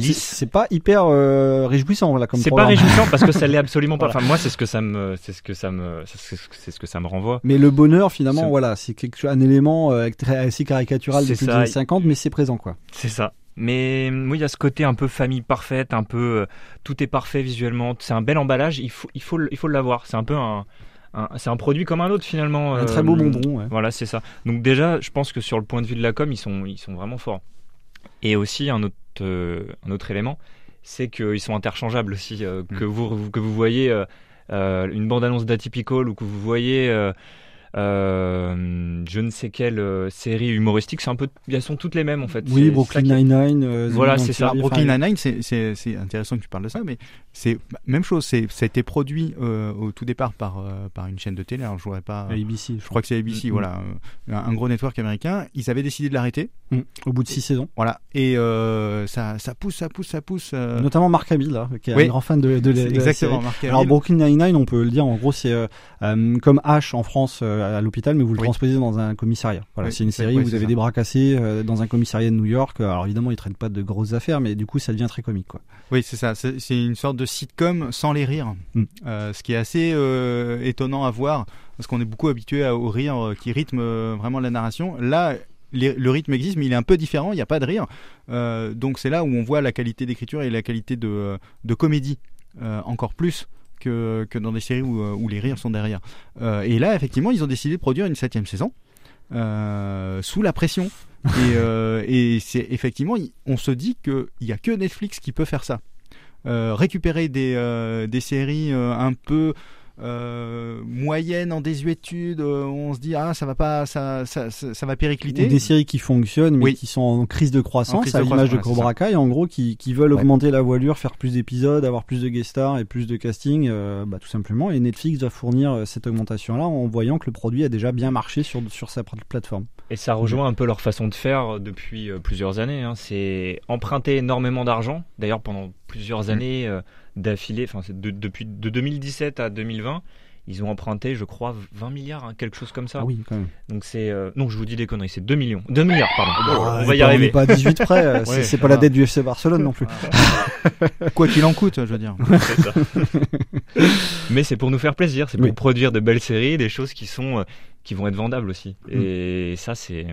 lisse. C'est pas hyper euh, réjouissant là comme C'est pas réjouissant parce que ça l'est absolument pas. Voilà. Enfin, moi, c'est ce que ça me, c'est ce que ça me, c'est ce que- ça me renvoie. Mais le bonheur, finalement, voilà, c'est quelque chose, un élément euh, très assez caricatural depuis les années 50, mais c'est présent quoi. C'est ça. Mais euh, oui, il y a ce côté un peu famille parfaite, un peu euh, tout est parfait visuellement. C'est un bel emballage. Il faut, il faut, il faut l'avoir. C'est un peu un, c'est un produit comme un autre finalement. Un très beau bonbon, ouais. Voilà, c'est ça. Donc déjà, je pense que sur le point de vue de la com, ils sont, ils sont vraiment forts. Et aussi un autre, euh, un autre élément, c'est qu'ils sont interchangeables aussi. euh, que vous, que vous voyez euh, une bande annonce d'Atypical ou que vous voyez euh, je ne sais quelle euh, série humoristique, c'est un peu, elles sont toutes les mêmes en fait. Oui, Brooklyn Nine-Nine, euh, The voilà, c'est ça. Brooklyn Nine-Nine, c'est- intéressant que tu parles de ça, mais c'est bah, même chose. c'est- Ça a été produit euh, au tout départ par, euh, par une chaîne de télé. Alors je voudrais pas. ABC, Je crois que c'est ABC, Mm, voilà, euh, un, un gros network américain. Ils avaient décidé de l'arrêter. Mm, au bout de six saisons. Voilà. Et euh, ça, ça pousse, ça pousse, ça pousse. euh, Notamment Mark Hamill, là, qui est Oui. un grand fan de, de, la- de la exactement, série. Mark Alors. Brooklyn Nine-Nine, on peut le dire, en gros, c'est comme H en France euh, à l'hôpital, mais vous le Oui. transposez dans un commissariat. Voilà, Oui, c'est une série où vous avez des bras cassés euh, dans un commissariat de New York. Alors évidemment, ils traitent pas de grosses affaires, mais du coup, ça devient très comique, quoi. Oui, c'est ça. C'est une sorte de sitcom sans les rires. Mm. Euh, ce qui est assez euh, étonnant à voir, parce qu'on est beaucoup habitué à- au rire euh, qui rythme euh, vraiment la narration. Là, les- le rythme existe, mais il est un peu différent. Il n'y a pas de rire. Euh, donc c'est là où on voit la qualité d'écriture et la qualité de, de comédie euh, encore plus. Que, que dans des séries où, euh, où les rires sont derrière. Euh, et là, effectivement, ils ont décidé de produire une septième saison euh, sous la pression. et et c'est effectivement, on se dit qu'il n'y a que Netflix qui peut faire ça. Récupérer des, des séries un peu euh, moyennes en désuétude, euh, on se dit ah ça va pas, ça, ça, ça, ça va péricliter. Ou des séries qui fonctionnent, mais Oui. qui sont en crise de croissance, crise à de l'image de croissance, Cobra Kai, en gros, qui, qui veulent Ouais. augmenter la voilure, faire plus d'épisodes, avoir plus de guest stars et plus de casting, euh, bah, tout simplement. Et Netflix va fournir euh, cette augmentation-là en voyant que le produit a déjà bien marché sur, sur sa pla- plateforme. Et ça rejoint un peu leur façon de faire depuis plusieurs années. hein. C'est emprunter énormément d'argent. D'ailleurs, pendant plusieurs années euh, d'affilée, enfin de- depuis de 2017 à 2020, ils ont emprunté, je crois, 20 milliards, hein, quelque chose comme ça. Ah oui, quand même. Donc c'est euh, non, je vous dis des conneries, c'est 2 millions, 2 milliards, pardon. Ah, on va y pas- arriver. On n'est pas à 18 près, euh, c'est Ouais, c'est ça pas la dette du FC Barcelone non plus. Quoi qu'il en coûte, je veux dire. C'est ça. Mais c'est pour nous faire plaisir, c'est pour Oui. produire de belles séries, des choses qui sont euh, qui vont être vendables aussi. Mm. Et ça c'est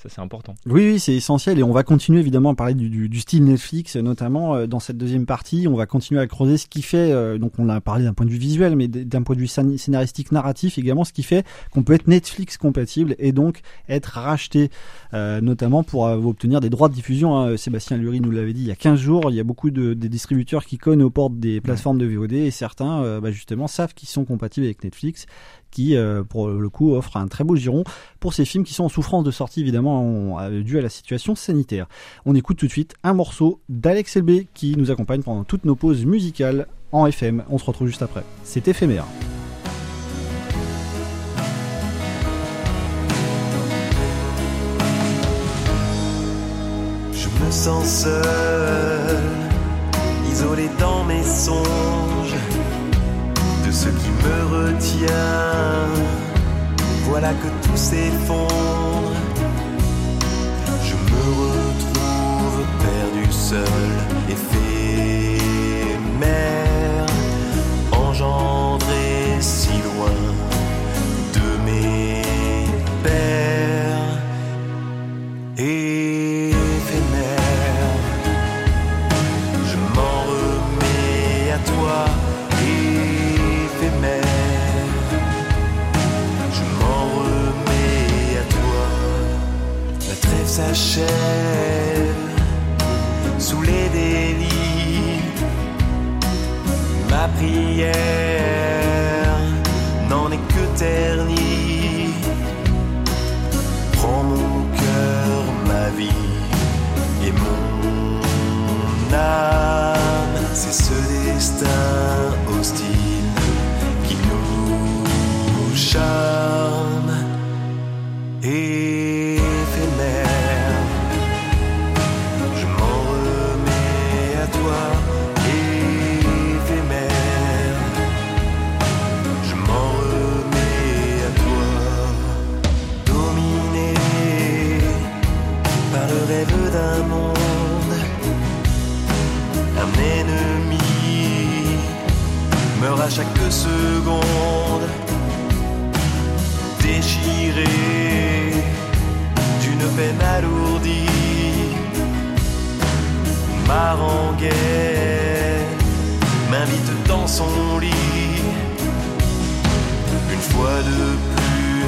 ça c'est important. Oui, oui, c'est essentiel et on va continuer évidemment à parler du, du, du style Netflix, notamment euh, dans cette deuxième partie. On va continuer à creuser ce qui fait, euh, donc on a parlé d'un point de vue visuel, mais d'un point de vue scén- scénaristique, narratif également, ce qui fait qu'on peut être Netflix compatible et donc être racheté, euh, notamment pour obtenir des droits de diffusion. hein. Sébastien Lurie nous l'avait dit il y a 15 jours, il y a beaucoup de des distributeurs qui cognent aux portes des plateformes de VOD et certains, bah, justement, savent qu'ils sont compatibles avec Netflix qui, euh, pour le coup, offre un très beau giron pour ces films qui sont en souffrance de sortie, évidemment, en- euh, dû à la situation sanitaire. On écoute tout de suite un morceau d'Alex LB qui nous accompagne pendant toutes nos pauses musicales en FM. On se retrouve juste après. C'est éphémère. Je me sens seul, isolé dans mes songes, de ce me retient. Voilà que tout s'effondre. Je me retrouve perdu seul, éphémère,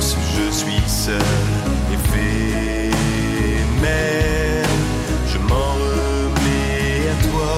je suis seul, éphémère. Je m'en remets à toi.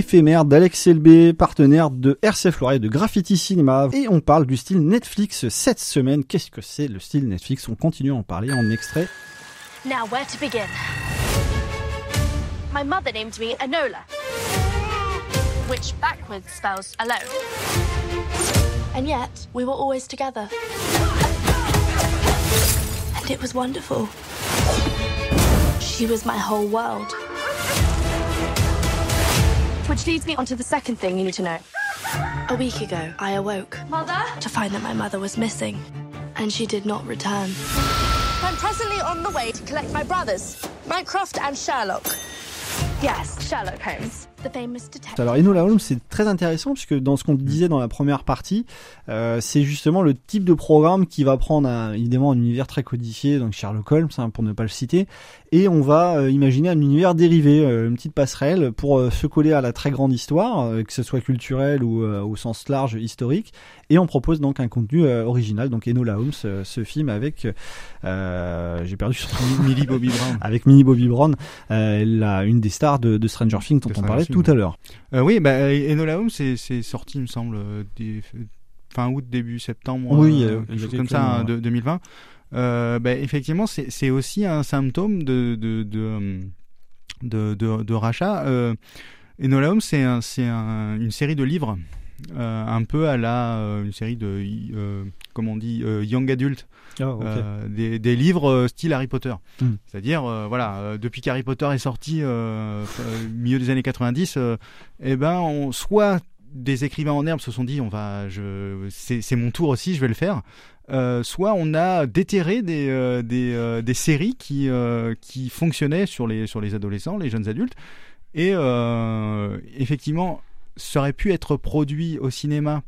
Éphémère d'Alex LB, partenaire de RCF Loire et de Graffiti Cinema. Et on parle du style Netflix cette semaine. Qu'est-ce que c'est le style Netflix? On continue à en parler en extrait. Now, where to begin? My mother named me Enola, which backwards spells alone. And yet, we were always together. And it was wonderful. She was my whole world. Which leads me on to the second thing you need to know. A week ago, I awoke. Mother? To find that my mother was missing. And she did not return. I'm presently on the way to collect my brothers, Mycroft and Sherlock. Yes, Sherlock Holmes, the famous detective. Alors Enola Holmes c'est très intéressant puisque dans ce qu'on disait dans la première partie, euh, c'est justement le type de programme qui va prendre un, évidemment un univers très codifié, donc Sherlock Holmes hein, pour ne pas le citer, et on va euh, imaginer un univers dérivé, euh, une petite passerelle pour euh, se coller à la très grande histoire, euh, que ce soit culturel ou euh, au sens large historique, et on propose donc un contenu euh, original, donc Enola Holmes, euh, ce film avec, euh, j'ai perdu son nom. Millie Bobby Brown. avec Millie Bobby Brown, la, une des stars de, de Stranger Things dont on parlait tout à l'heure. Oui, bah, Enola Holmes, c'est sorti, il me semble, des- fin août, début septembre, Oui, euh, quelque chose comme ça, mois, hein, ouais. de 2020. Euh, bah, effectivement, c'est aussi un symptôme de, de, de, de, de- de rachat. Euh, Enola Holmes, c'est un, c'est un- une série de livres, un peu à la euh, une série de, euh, comment on dit, euh, young adult. Ah. Euh, des, des livres euh, style Harry Potter. Hmm. C'est-à-dire, euh, voilà, euh, depuis qu'Harry Potter est sorti, euh, euh, milieu des années 90, euh, eh ben, on, soit des écrivains en herbe se sont dit, on va, je, c'est, mon tour aussi, je vais le faire. Euh, soit on a déterré des, euh, des, euh, des séries qui, euh, qui fonctionnaient sur les, sur les adolescents, les jeunes adultes. Et euh, effectivement, ça aurait pu être produit au cinéma,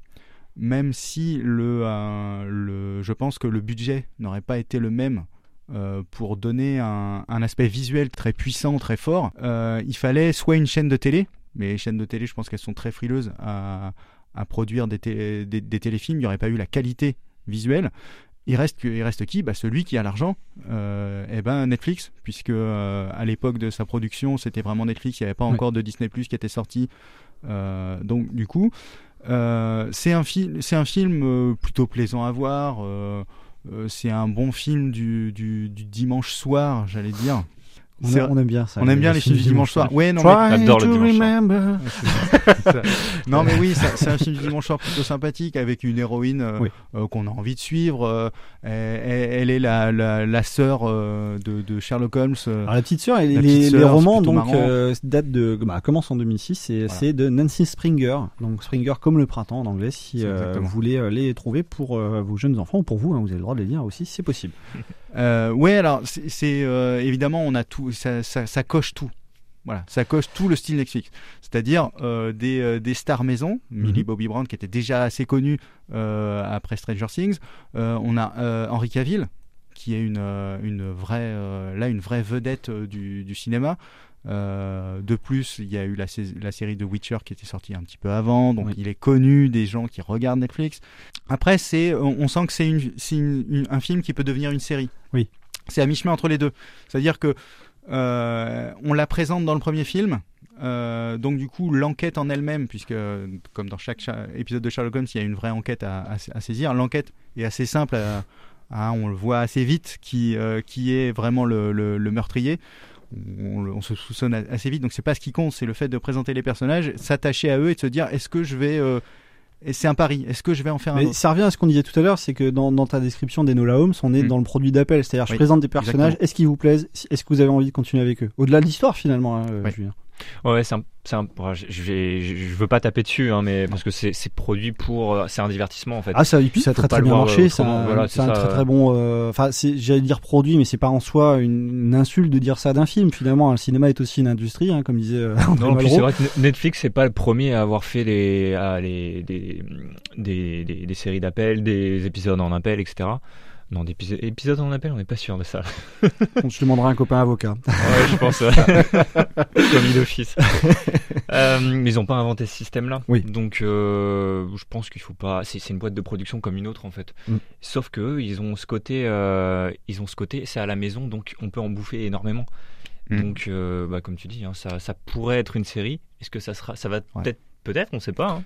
même si le, euh, le, je pense que le budget n'aurait pas été le même euh, pour donner un, un aspect visuel très puissant, très fort. Euh, il fallait soit une chaîne de télé, mais les chaînes de télé, je pense qu'elles sont très frileuses à, à produire des, té- des, des téléfilms. Il n'y aurait pas eu la qualité visuelle. Il reste, il reste qui? Bah, Celui qui a l'argent, euh, eh ben Netflix, puisque euh, à l'époque de sa production, c'était vraiment Netflix, il n'y avait pas encore de Disney Plus qui était sorti. Euh, donc du coup, euh, c'est un, film euh, plutôt plaisant à voir. c'est un bon film du dimanche soir, j'allais dire. On, C'est- a- on aime bien ça. On aime bien les films du dimanche soir. Ouais, non, mais- J'adore le to dimanche soir. remember. Ça- non mais oui, c'est un film du dimanche soir plutôt sympathique avec une héroïne euh, Oui. euh, qu'on a envie de suivre. euh, elle, elle est la, la, la sœur euh, de, de Sherlock Holmes. Alors la petite sœur, les, petite romans donc euh, datent de bah, commence en 2006 et Voilà. c'est de Nancy Springer. Donc Springer comme le printemps en anglais si euh, vous voulez les trouver pour euh, vos jeunes enfants ou pour vous, hein, vous avez le droit de les lire aussi, c'est possible. Euh, ouais, alors c'est c'est, euh, évidemment on a tout, ça, ça, ça coche tout. Voilà, ça coche tout le style Netflix. C'est-à-dire euh, des, euh, des stars maison, Millie Mhm. Bobby Brown qui était déjà assez connue euh, après Stranger Things. On a Henry Cavill qui est une, une vraie, là une vraie vedette du, du cinéma. Euh, de plus, il y a eu la, série de Witcher qui était sortie un petit peu avant, donc il est connu des gens qui regardent Netflix. Après, c'est, on, on sent que c'est, une, c'est une- une- un film qui peut devenir une série. Oui. C'est à mi-chemin entre les deux. C'est-à-dire que on la présente dans le premier film. euh, donc du coup l'enquête en elle-même, puisque comme dans chaque cha- épisode de Sherlock Holmes, il y a une vraie enquête à, saisir. L'enquête est assez simple, à- à- on le voit assez vite qui, euh, est vraiment le, meurtrier. On, se soupçonne assez vite, donc c'est pas ce qui compte, c'est le fait de présenter les personnages, s'attacher à eux et de se dire est-ce que je vais, euh, et c'est un pari, est-ce que je vais en faire un Mais autre ça revient à ce qu'on disait tout à l'heure, c'est que dans, dans ta description d'Enola Holmes, on est Mm. dans le produit d'appel. C'est-à-dire, je Oui, présente des personnages, est-ce qu'ils vous plaisent? Est-ce que vous avez envie de continuer avec eux? Au-delà de l'histoire, finalement, hein, euh, Julien. Ouais, c'est un, je, veux pas taper dessus, hein, mais parce que c'est produit pour, euh, c'est un divertissement en fait. Ah ça, et puis ça a très très bien marché. euh, C'est un, Voilà, c'est un ça, très très bon. euh, Enfin, j'allais dire produit, mais c'est pas en soi une, une insulte de dire ça d'un film. Finalement, le cinéma est aussi une industrie, hein, comme disait euh, Non, c'est vrai que Netflix c'est pas le premier à avoir fait les, à les- des, des, des, des séries d'appels, des épisodes en appel, etc. Non, des épisodes, épisodes en appel, on n'est pas sûr de ça. On se demandera un copain avocat. Ouais, je pense. Commis d'office. Euh, mais ils n'ont pas inventé ce système-là. Oui. Donc, euh, je pense qu'il faut pas. C'est une boîte de production comme une autre en fait. Mm. Sauf que ils ont ce côté. euh, ils ont ce côté. C'est à la maison, donc on peut en bouffer énormément. Mm. Donc, euh, bah, comme tu dis, hein, ça, ça pourrait être une série. Est-ce que ça sera Ça va peut-être. Peut-être, on sait pas. hein.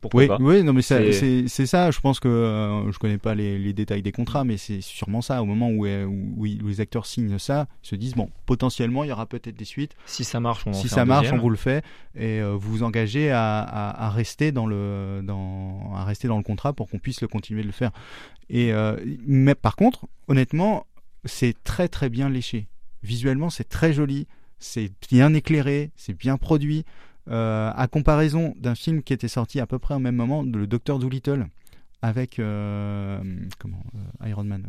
Pourquoi oui, pas oui, non, mais C'est- ça. Je pense que euh, je connais pas les, les détails des contrats, mais c'est sûrement ça. Au moment où, euh, où- où ils- où les acteurs signent ça, ils se disent bon, potentiellement, il y aura peut-être des suites. Si ça marche, on en si fait ça un marche, deuxième. on vous le fait, et euh, vous vous engagez à, à- à rester dans le dans à rester dans le contrat pour qu'on puisse le continuer de le faire. Et euh, mais par contre, honnêtement, c'est très très bien léché. Visuellement, c'est très joli, c'est bien éclairé, c'est bien produit. Euh, à comparaison d'un film qui était sorti à peu près au même moment, le Docteur Dolittle, avec euh, comment euh, Iron Man.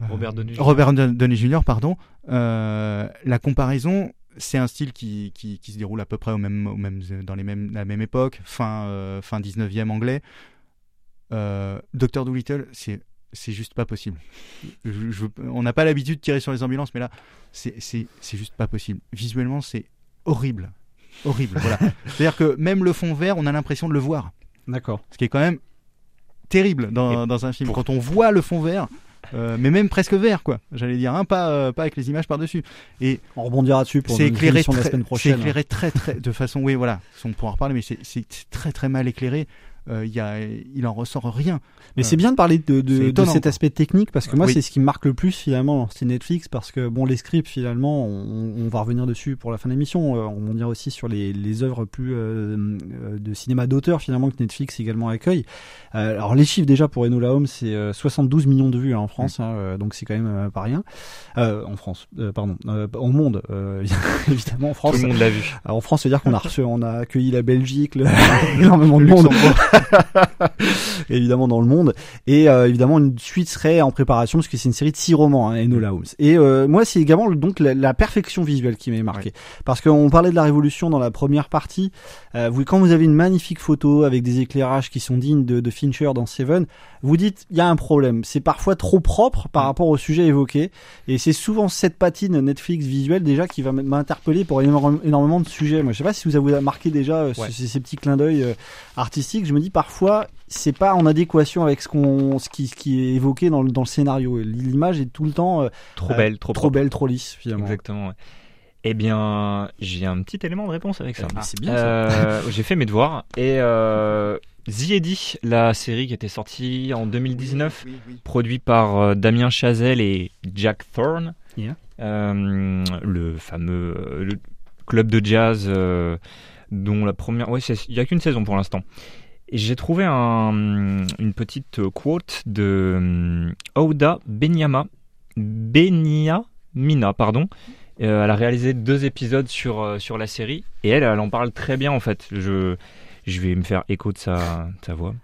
Robert Downey Jr. Robert Don- Downey Jr. pardon. La comparaison, c'est un style qui, qui, qui se déroule à peu près au même, au même, dans les mêmes, la même époque, fin, fin 19e anglais. Docteur Dolittle, c'est c'est juste pas possible. Je- je- on n'a pas l'habitude de tirer sur les ambulances, mais là, c'est c'est- c'est juste pas possible. Visuellement, c'est horrible. Horrible, voilà. C'est-à-dire que même le fond vert, on a l'impression de le voir. D'accord. Ce qui est quand même terrible dans, dans un film. Quand on voit le fond vert, euh, mais même presque vert, quoi. J'allais dire, hein, pas, euh, pas avec les images par-dessus. Et On rebondira dessus pour éclairé, de la très- semaine c'est prochaine. éclairé très, très, de façon, oui, voilà, on pourra en reparler, mais c'est c'est très, très mal éclairé. Euh, il y a, il en ressort rien. Mais Euh, c'est bien de parler de, de- de cet aspect technique parce que moi Oui. c'est ce qui me marque le plus finalement dans Netflix parce que bon les scripts finalement on, on va revenir dessus pour la fin de l'émission. Euh, on dira aussi sur les, les œuvres plus euh, euh, de cinéma d'auteur finalement que Netflix également accueille. Euh, alors les chiffres déjà pour Enola Holmes c'est euh, 72 millions de vues hein, en France hein, euh, donc c'est quand même euh, pas rien. Euh, en France euh, pardon euh, au monde euh, évidemment en France Tout le monde l'a vu. Alors, en France c'est à dire qu'on a reçu on a accueilli la Belgique le- énormément de monde évidemment dans le monde. Et euh, évidemment une suite serait en préparation parce que c'est une série de six romans hein, Enola Holmes. Et euh, moi c'est également le- donc la, la perfection visuelle qui m'est marquée parce qu'on parlait de la révolution dans la première partie. Euh, vous quand vous avez une magnifique photo avec des éclairages qui sont dignes de, de Fincher dans Seven vous dites il y a un problème. C'est parfois trop propre par rapport au sujet évoqué. Et c'est souvent cette patine Netflix visuelle déjà qui va m'interpeller pour énormément de sujets. Moi je sais pas si vous avez marqué déjà Ouais. ces, ces petits clins d'œil artistiques. Je me dis parfois c'est pas en adéquation avec ce qu'on ce qui, ce qui est évoqué dans le, dans le scénario l'image est tout le temps euh, Trop belle, trop trop belle trop lisse finalement Exactement. ouais. Eh bien, j'ai un petit élément de réponse avec ça. C'est bien, ça. Euh, j'ai fait mes devoirs et euh, The Eddy, la série qui était sortie en 2019, produit par euh, Damien Chazelle et Jack Thorne, Yeah. euh, le fameux le club de jazz euh, dont la première, ouais, il y a qu'une saison pour l'instant. J'ai trouvé un- une petite quote de hum, Ouda Benyama, Benyamina, pardon. Euh, elle a réalisé deux épisodes sur, euh, sur la série et elle, elle en parle très bien en fait. Je, je vais me faire écho de sa, de sa voix.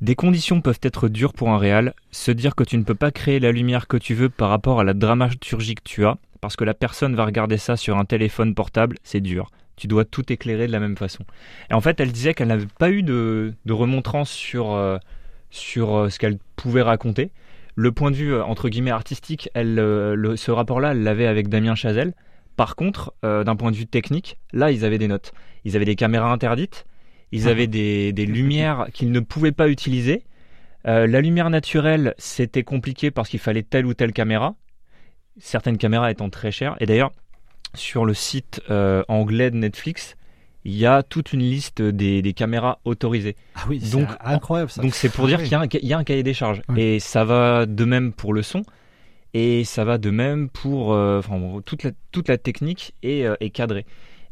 Des conditions peuvent être dures pour un réal. Se dire que tu ne peux pas créer la lumière que tu veux par rapport à la dramaturgie que tu as, parce que la personne va regarder ça sur un téléphone portable, c'est dur. Tu dois tout éclairer de la même façon. Et en fait, elle disait qu'elle n'avait pas eu de, de remontrance sur, euh, sur euh, ce qu'elle pouvait raconter. Le point de vue, euh, entre guillemets, artistique, elle, le- ce rapport-là, elle l'avait avec Damien Chazelle. Par contre, d'un point de vue technique, là, ils avaient des notes. Ils avaient des caméras interdites, ils avaient des, des lumières qu'ils ne pouvaient pas utiliser. La lumière naturelle, c'était compliqué parce qu'il fallait telle ou telle caméra. Certaines caméras étant très chères. Et d'ailleurs, sur le site euh, anglais de Netflix, il y a toute une liste des, des caméras autorisées. Ah oui, c'est donc incroyable ça. Donc c'est pour Ah dire oui. qu'il y, a un ca- il y a un cahier des charges. Et ça va de même pour le son. Et ça va de même pour euh, enfin, toute, la, toute la technique est, euh, est cadrée.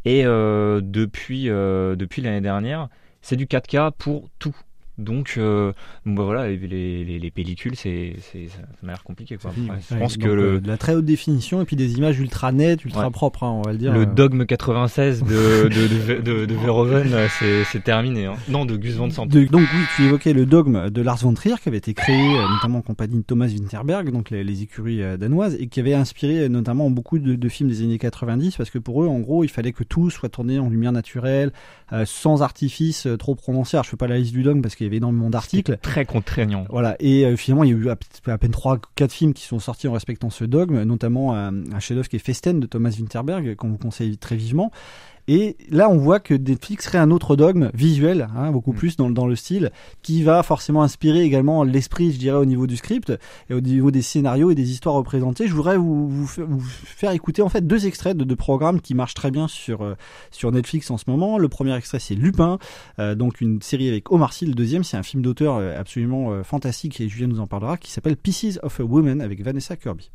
Et euh, depuis, depuis l'année dernière, c'est du 4K pour tout. Donc, euh, bah voilà, les, les, les pellicules, c'est, ça, m'a l'air compliqué. Quoi. Ouais, je pense que le, euh, de la très haute définition et puis des images ultra nettes, ultra Ouais. propres, hein, on va le dire. le euh. dogme 96 de, de, de, de, de Verhoeven, c'est, terminé. hein. Non, de Gus Van Sant. Donc oui, tu évoquais le dogme de Lars von Trier qui avait été créé notamment en compagnie de Thomas Winterberg, donc les, les écuries danoises, et qui avait inspiré notamment beaucoup de, de films des années 90 parce que pour eux, en gros, il fallait que tout soit tourné en lumière naturelle, euh, sans artifice euh, trop prononcé. Alors, je fais pas la liste du dogme parce qu'il y avait énormément d'articles. Très contraignant. Voilà, et euh, finalement, il y a eu à, peine 3 quatre films qui sont sortis en respectant ce dogme, notamment euh, un chef-d'œuvre qui est Festen de Thomas Winterberg, qu'on vous conseille très vivement. Et là, on voit que Netflix crée un autre dogme visuel, hein, beaucoup plus dans, le- dans le style, qui va forcément inspirer également l'esprit, je dirais, au niveau du script et au niveau des scénarios et des histoires représentées. Je voudrais vous, vous, fa- vous faire écouter en fait deux extraits de, de programmes qui marchent très bien sur euh, sur Netflix en ce moment. Le premier extrait, c'est Lupin, euh, donc une série avec Omar Sy. Le deuxième, c'est un film d'auteur euh, absolument euh, fantastique et Julien nous en parlera, qui s'appelle Pieces of a Woman avec Vanessa Kirby.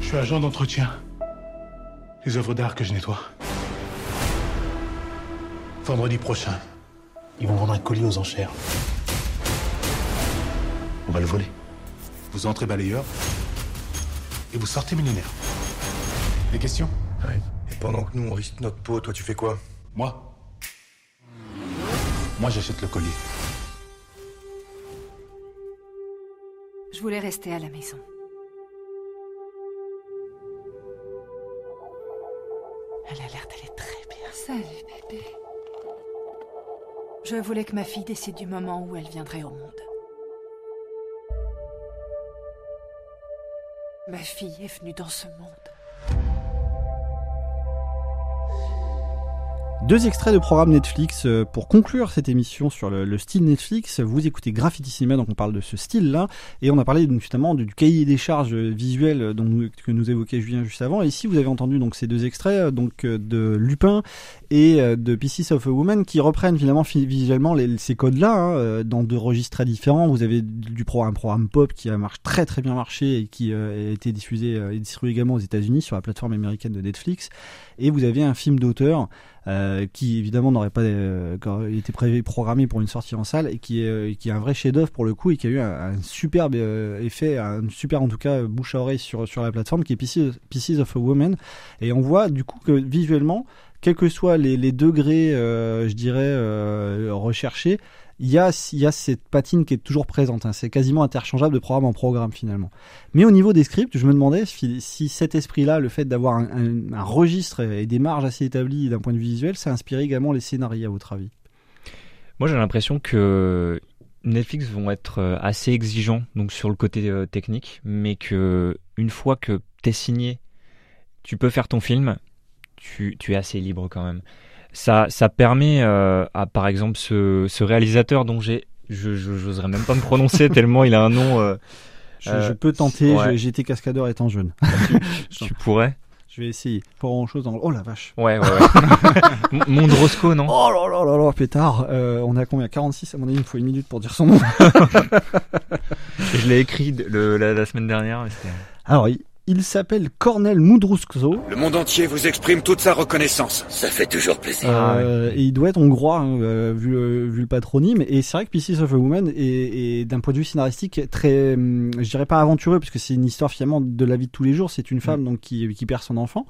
Je suis agent d'entretien. Les œuvres d'art que je nettoie. Vendredi prochain, ils vont vendre un colis aux enchères. On va le voler. Vous entrez balayeur et vous sortez millionnaire. Des questions? Ouais. Et pendant que nous, on risque notre peau, toi, tu fais quoi? Moi? Moi, j'achète le colis. Je voulais rester à la maison. Salut, bébé. Je voulais que ma fille décide du moment où elle viendrait au monde. Ma fille est venue dans ce monde. Deux extraits de programme Netflix euh, pour conclure cette émission sur le, le style Netflix. Vous écoutez Graffiti Cinema, donc on parle de ce style-là, et on a parlé donc, justement du cahier des charges visuelles dont nous- que nous évoquait Julien juste avant. Et ici, vous avez entendu donc ces deux extraits euh, donc euh, de Lupin et euh, de Pieces of a Woman qui reprennent finalement fi- visuellement les- ces codes-là hein, euh, dans deux registres très différents. Vous avez du programme, programme pop qui a marché très très bien marché et qui euh, a été diffusé euh, et distribué également aux États-Unis sur la plateforme américaine de Netflix. Et vous avez un film d'auteur euh, qui évidemment n'aurait pas euh, était prévu programmé pour une sortie en salle et qui est euh, qui est un vrai chef-d'œuvre pour le coup et qui a eu un, un superbe euh, effet, un super en tout cas bouche à oreille sur sur la plateforme qui est Pieces, Pieces of a Woman. Et on voit du coup que visuellement quels que soient les, les degrés, je dirais, recherchés, il y, a, cette patine qui est toujours présente. hein. C'est quasiment interchangeable de programme en programme finalement. Mais au niveau des scripts, je me demandais si, cet esprit-là, le fait d'avoir un, registre et des marges assez établies d'un point de vue visuel, ça inspiré également les scénarios à votre avis? Moi, j'ai l'impression que Netflix vont être euh, assez exigeants donc sur le côté euh, technique, mais que une fois que t'es signé, tu peux faire ton film, tu es assez libre quand même. Ça, ça permet euh, à, par exemple, ce, ce réalisateur dont j'ai, je, j'oserais même pas me prononcer tellement il a un nom. euh, je, euh, je peux tenter, ouais. j'ai- été cascadeur étant jeune. Tu, tu pourrais. Je vais essayer. Pas grand chose dans... Oh la vache Ouais, ouais, ouais. Mondrosco, non Oh là là là là, pétard Euh, On a combien? 46 À mon avis, il me faut une minute pour dire son nom. Je l'ai écrit le- la, la semaine dernière. mais Alors, il, il s'appelle Cornel Mundruskzo. Le monde entier vous exprime toute sa reconnaissance. Ça fait toujours plaisir. Euh, et il doit être hongrois hein, euh, vu, le, vu le patronyme et c'est vrai que Pieces of a Woman est, est d'un point de vue scénaristique très hum, je dirais pas aventureux parce que c'est une histoire finalement de la vie de tous les jours c'est une femme donc qui, qui perd son enfant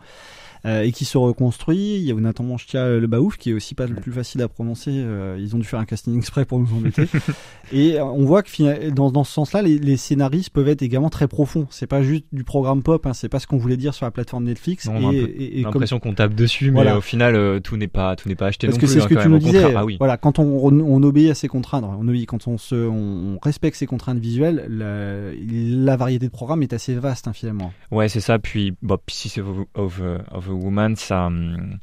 et qui se reconstruit. Il y a Nathan Manchia le Baouf qui est aussi pas le plus facile à prononcer. euh, ils ont dû faire un casting exprès pour nous embêter. et euh, on voit que dans, dans ce sens-là, les, les scénaristes peuvent être également très profonds. C'est pas juste du programme pop. Hein, c'est pas ce qu'on voulait dire sur la plateforme Netflix. Non, on et, et- comme- l'impression qu'on tape dessus, mais Voilà. au final, euh, tout n'est pas tout n'est pas acheté Parce non que c'est ce hein, que quand tu nous disais. ah oui. Voilà, quand on, on obéit à ses contraintes, on obéit, quand on se, on, on respecte ses contraintes visuelles, la, la variété de programmes est assez vaste hein, finalement. Ouais, c'est ça. Puis, bon, Pieces of, of, of Woman, ça, hum,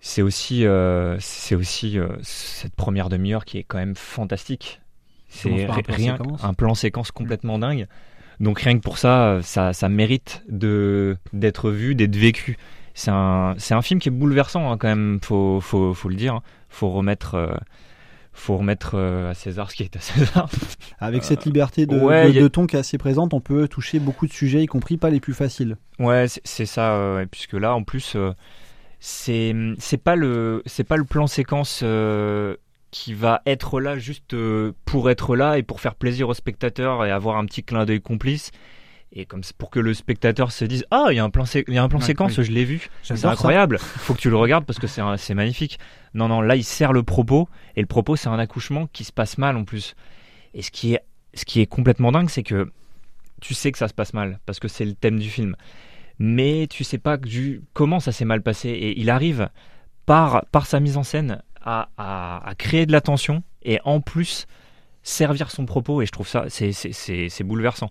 c'est aussi, euh, c'est aussi euh, cette première demi-heure qui est quand même fantastique. C'est un plan rien, séquence? un plan séquence complètement dingue. Donc rien que pour ça, ça, ça mérite de d'être vu, d'être vécu. C'est un, c'est un film qui est bouleversant hein, quand même. Faut, faut, faut le dire. hein. Faut remettre. euh, faut remettre euh, à César ce qui est à César. Avec cette liberté de, ouais, de, a- ton qui est assez présente, on peut toucher beaucoup de sujets, y compris pas les plus faciles. Ouais, c'est- ça. euh, puisque là, en plus, euh, c'est c'est pas le c'est pas le plan séquence euh, qui va être là juste euh, pour être là et pour faire plaisir au spectateur et avoir un petit clin d'œil complice. Et comme pour que le spectateur se dise ah il y a un plan il y a un plan Ouais, séquence oui. je l'ai vu. C'est J'adore ça. incroyable. Faut que tu le regardes parce que c'est c'est magnifique. Non non là il sert le propos. Et le propos c'est un accouchement qui se passe mal en plus. Et ce qui est ce qui est complètement dingue c'est que tu sais que ça se passe mal parce que c'est le thème du film. Mais tu sais pas du, comment ça s'est mal passé. Et il arrive par par sa mise en scène à, à, à créer de la tension et en plus servir son propos. Et je trouve ça c'est c'est- c'est c'est bouleversant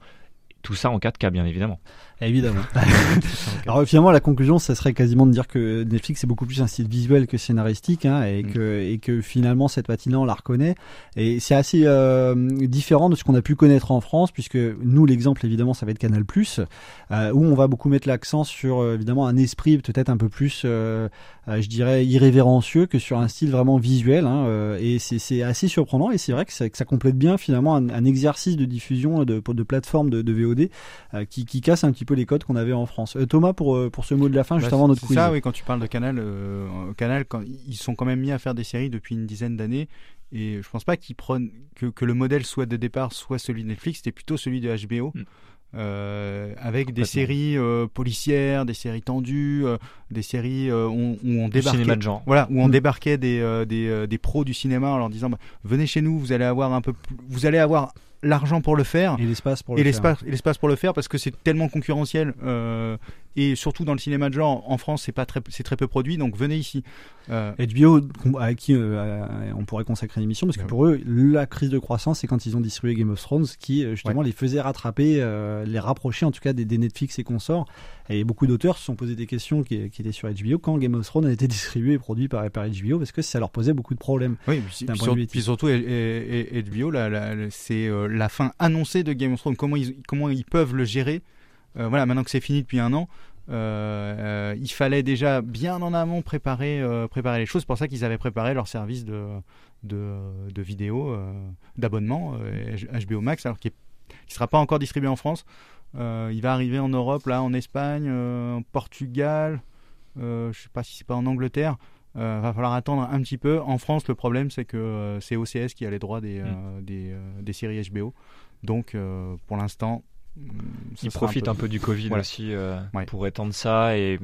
tout ça en 4K bien évidemment Évidemment. Alors finalement, la conclusion, ça serait quasiment de dire que Netflix est beaucoup plus un style visuel que scénaristique, hein, et que et que finalement cette patina on la reconnaît. Et c'est assez euh, différent de ce qu'on a pu connaître en France, puisque nous l'exemple évidemment, ça va être Canal+, euh, où on va beaucoup mettre l'accent sur euh, évidemment un esprit peut-être un peu plus, euh, euh, je dirais irrévérencieux que sur un style vraiment visuel. Hein, euh, et c'est assez surprenant, et c'est vrai que ça, que ça complète bien finalement un, un exercice de diffusion de de plateforme de, de VOD qui, qui casse un petit peu les codes qu'on avait en France. Euh, Thomas, pour, euh, pour ce mot de la fin, juste Bah, avant notre c'est quiz. ça, oui, quand tu parles de Canal, euh, Canal, quand ils sont quand même mis à faire des séries depuis une dizaine d'années. Et je pense pas qu'ils prennent que, que le modèle soit de départ soit celui de Netflix, c'était plutôt celui de HBO. Mm. euh, avec des séries euh, policières, des séries tendues, euh, des séries euh, où, où on Du débarquait, cinéma de genre. voilà, où on Mm. débarquait des, euh, des, euh, des pros du cinéma en leur disant bah, venez chez nous, vous allez avoir un peu, plus- vous allez avoir l'argent pour le faire Et l'espace pour et le l'espace et l'espace pour le faire parce que c'est tellement concurrentiel euh, et surtout dans le cinéma de genre en France c'est pas très c'est très peu produit donc venez ici Euh, HBO, à qui euh, on pourrait consacrer une émission, parce que pour eux, la crise de croissance, c'est quand ils ont distribué Game of Thrones, qui euh, justement les faisait rattraper, euh, les rapprocher en tout cas des, des Netflix et consorts. Et beaucoup d'auteurs se sont posé des questions qui, qui étaient sur HBO quand Game of Thrones a été distribué et produit par, par HBO, parce que ça leur posait beaucoup de problèmes. Oui, puis, puis sur- puis surtout et- et- et- HBO, c'est la fin annoncée de Game of Thrones. Comment ils, comment ils peuvent le gérer Voilà, maintenant que c'est fini depuis un an, euh, euh, il fallait déjà bien en amont préparer, euh, préparer les choses. C'est pour ça qu'ils avaient préparé leur service de, de, de vidéo, euh, d'abonnement, euh, HBO Max, alors qu'il ne sera pas encore distribué en France. Euh, il va arriver en Europe, là, en Espagne, euh, en Portugal, euh, je sais pas si c'est pas en Angleterre. Euh, va falloir attendre un petit peu. En France, le problème, c'est que euh, c'est OCS qui a les droits des, euh, des, euh, des séries HBO. Donc, euh, pour l'instant, mm, Ils sera profitent un peu, du Covid Voilà. aussi euh, Ouais. pour étendre ça et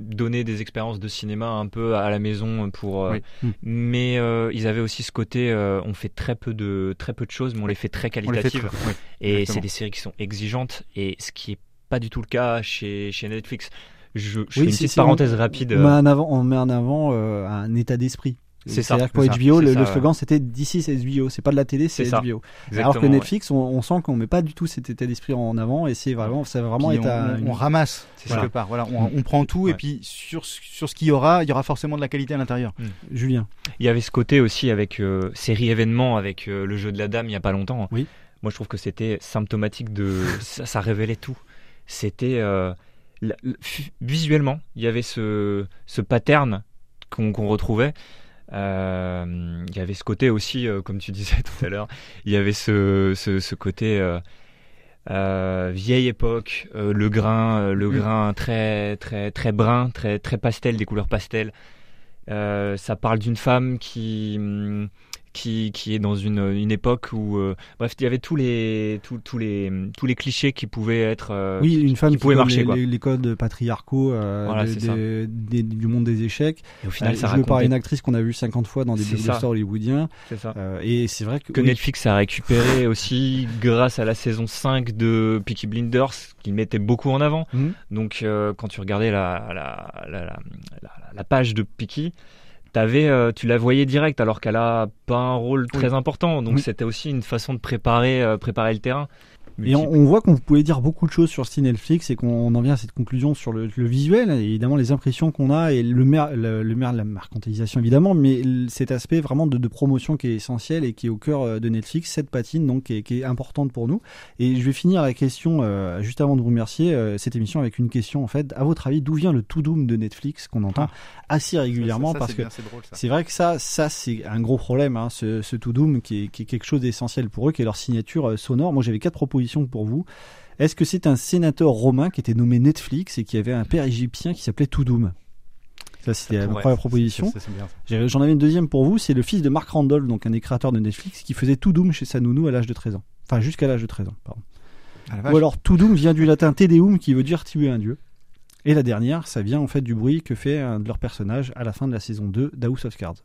donner des expériences de cinéma un peu à la maison pour euh, Oui. Mm. mais euh, ils avaient aussi ce côté euh, on fait très peu de très peu de choses mais on les fait très fait qualitatives très- oui, et c'est des séries qui sont exigeantes et ce qui est pas du tout le cas chez chez Netflix je, je fais une petite parenthèse rapide On met en avant, on met en avant un état d'esprit. C'est ça, C'est-à-dire que pour HBO, le, ça, le ouais. slogan c'était d'ici c'est HBO. C'est pas de la télé, c'est. HBO. Alors que ouais. Netflix, on, on sent qu'on met pas du tout cet état d'esprit en avant et c'est vraiment, ça va vraiment on, à on- une- on ramasse quelque Voilà. part. Voilà, on, on prend tout et puis sur, sur ce qu'il y aura, il y aura forcément de la qualité à l'intérieur. Julien. Il y avait ce côté aussi avec euh, série événement avec euh, le jeu de la dame il y a pas longtemps. Oui. Moi je trouve que c'était symptomatique de ça, ça révélait tout. C'était euh, visuellement il y avait ce ce pattern qu'on qu'on retrouvait. Euh, il y avait ce côté aussi, euh, comme tu disais tout à l'heure, il y avait ce, ce, ce côté euh, vieille époque, le grain, le Mm. grain très très très brun, très très pastel, des couleurs pastel. Ça parle d'une femme qui hum, qui, qui est dans une, une époque où euh, bref il y avait tous les tous, tous les tous les clichés qui pouvaient être euh, Oui, une femme qui qui, pouvaient donne marcher les, quoi. les- les codes patriarcaux euh, Voilà, de- c'est ça. des- des- du monde des échecs. Et au final, Euh, ça jouée par racontait- une actrice qu'on a vue 50 fois dans des blockbusters hollywoodiens. C'est ça. Et c'est vrai que, que oui, Netflix a récupéré aussi grâce à la saison 5 de Peaky Blinders qu'il mettait beaucoup en avant. Mhm. Donc quand tu regardais la, la, la, la, la- la page de Peaky, t'avais, euh, tu la voyais direct alors qu'elle a pas un rôle très important. Donc Oui. c'était aussi une façon de préparer, euh, préparer le terrain. Et on, on voit qu'on pouvait dire beaucoup de choses sur le style Netflix et qu'on en vient à cette conclusion sur le, le visuel, et évidemment les impressions qu'on a et le mer, le, le mer- la mercantilisation évidemment, mais cet aspect vraiment de, de promotion qui est essentiel et qui est au cœur euh, de Netflix, cette patine donc qui est, qui est importante pour nous. Et je vais finir la question euh, juste avant de vous remercier euh, cette émission avec une question en fait. À votre avis, d'où vient le tout doom de Netflix qu'on entend assez régulièrement? Ça, parce que c'est vrai que ça, ça c'est un gros problème, hein, ce, ce To Doom qui est, qui est quelque chose d'essentiel pour eux, qui est leur signature euh, sonore. Moi, j'avais quatre propositions pour vous. Est-ce que c'est un sénateur romain qui était nommé Netflix et qui avait un père égyptien qui s'appelait To Doom Ça, c'était la première proposition. J'en avais une deuxième pour vous. C'est le fils de Mark Randolph, donc un des créateurs de Netflix, qui faisait To Doom chez sa nounou à l'âge de 13 ans. Enfin, jusqu'à l'âge de 13 ans, pardon. Ah. Ou alors To Doom vient du latin Te Deum qui veut dire tuer un dieu. Et la dernière, ça vient en fait du bruit que fait un de leurs personnages à la fin de la saison 2 d'House of Cards.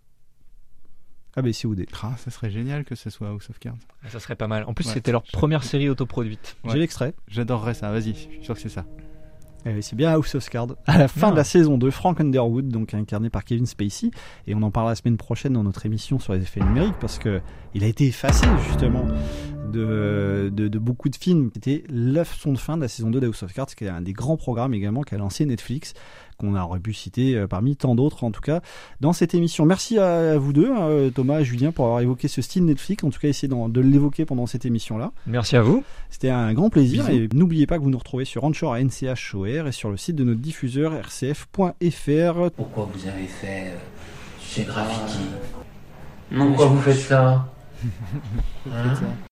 ABC ou D. Ah, ça serait génial que ce soit House of Cards. Ça serait pas mal. En plus, Ouais. c'était leur première série autoproduite. J'ai l'extrait. J'adorerais ça, vas-y, je suis sûr que c'est ça. Eh, c'est bien House of Cards. À la fin Ah. de la saison 2, Frank Underwood, donc incarné par Kevin Spacey, et on en parlera la semaine prochaine dans notre émission sur les effets numériques, parce que il a été effacé justement de, de, de beaucoup de films. C'était la son de fin de la saison 2 d'House of Cards, qui est un des grands programmes également qu'a lancé Netflix, qu'on aurait pu citer euh, parmi tant d'autres en tout cas dans cette émission. Merci à, vous deux, hein, Thomas et Julien, pour avoir évoqué ce style Netflix, en tout cas essayer de l'évoquer pendant cette émission-là. Merci à vous. C'était un grand plaisir Bisous. et n'oubliez pas que vous nous retrouvez sur Anchor à NCHOR et sur le site de notre diffuseur rcf.fr. Pourquoi vous avez fait euh, ce graffiti Pourquoi vous faites ça? Hein?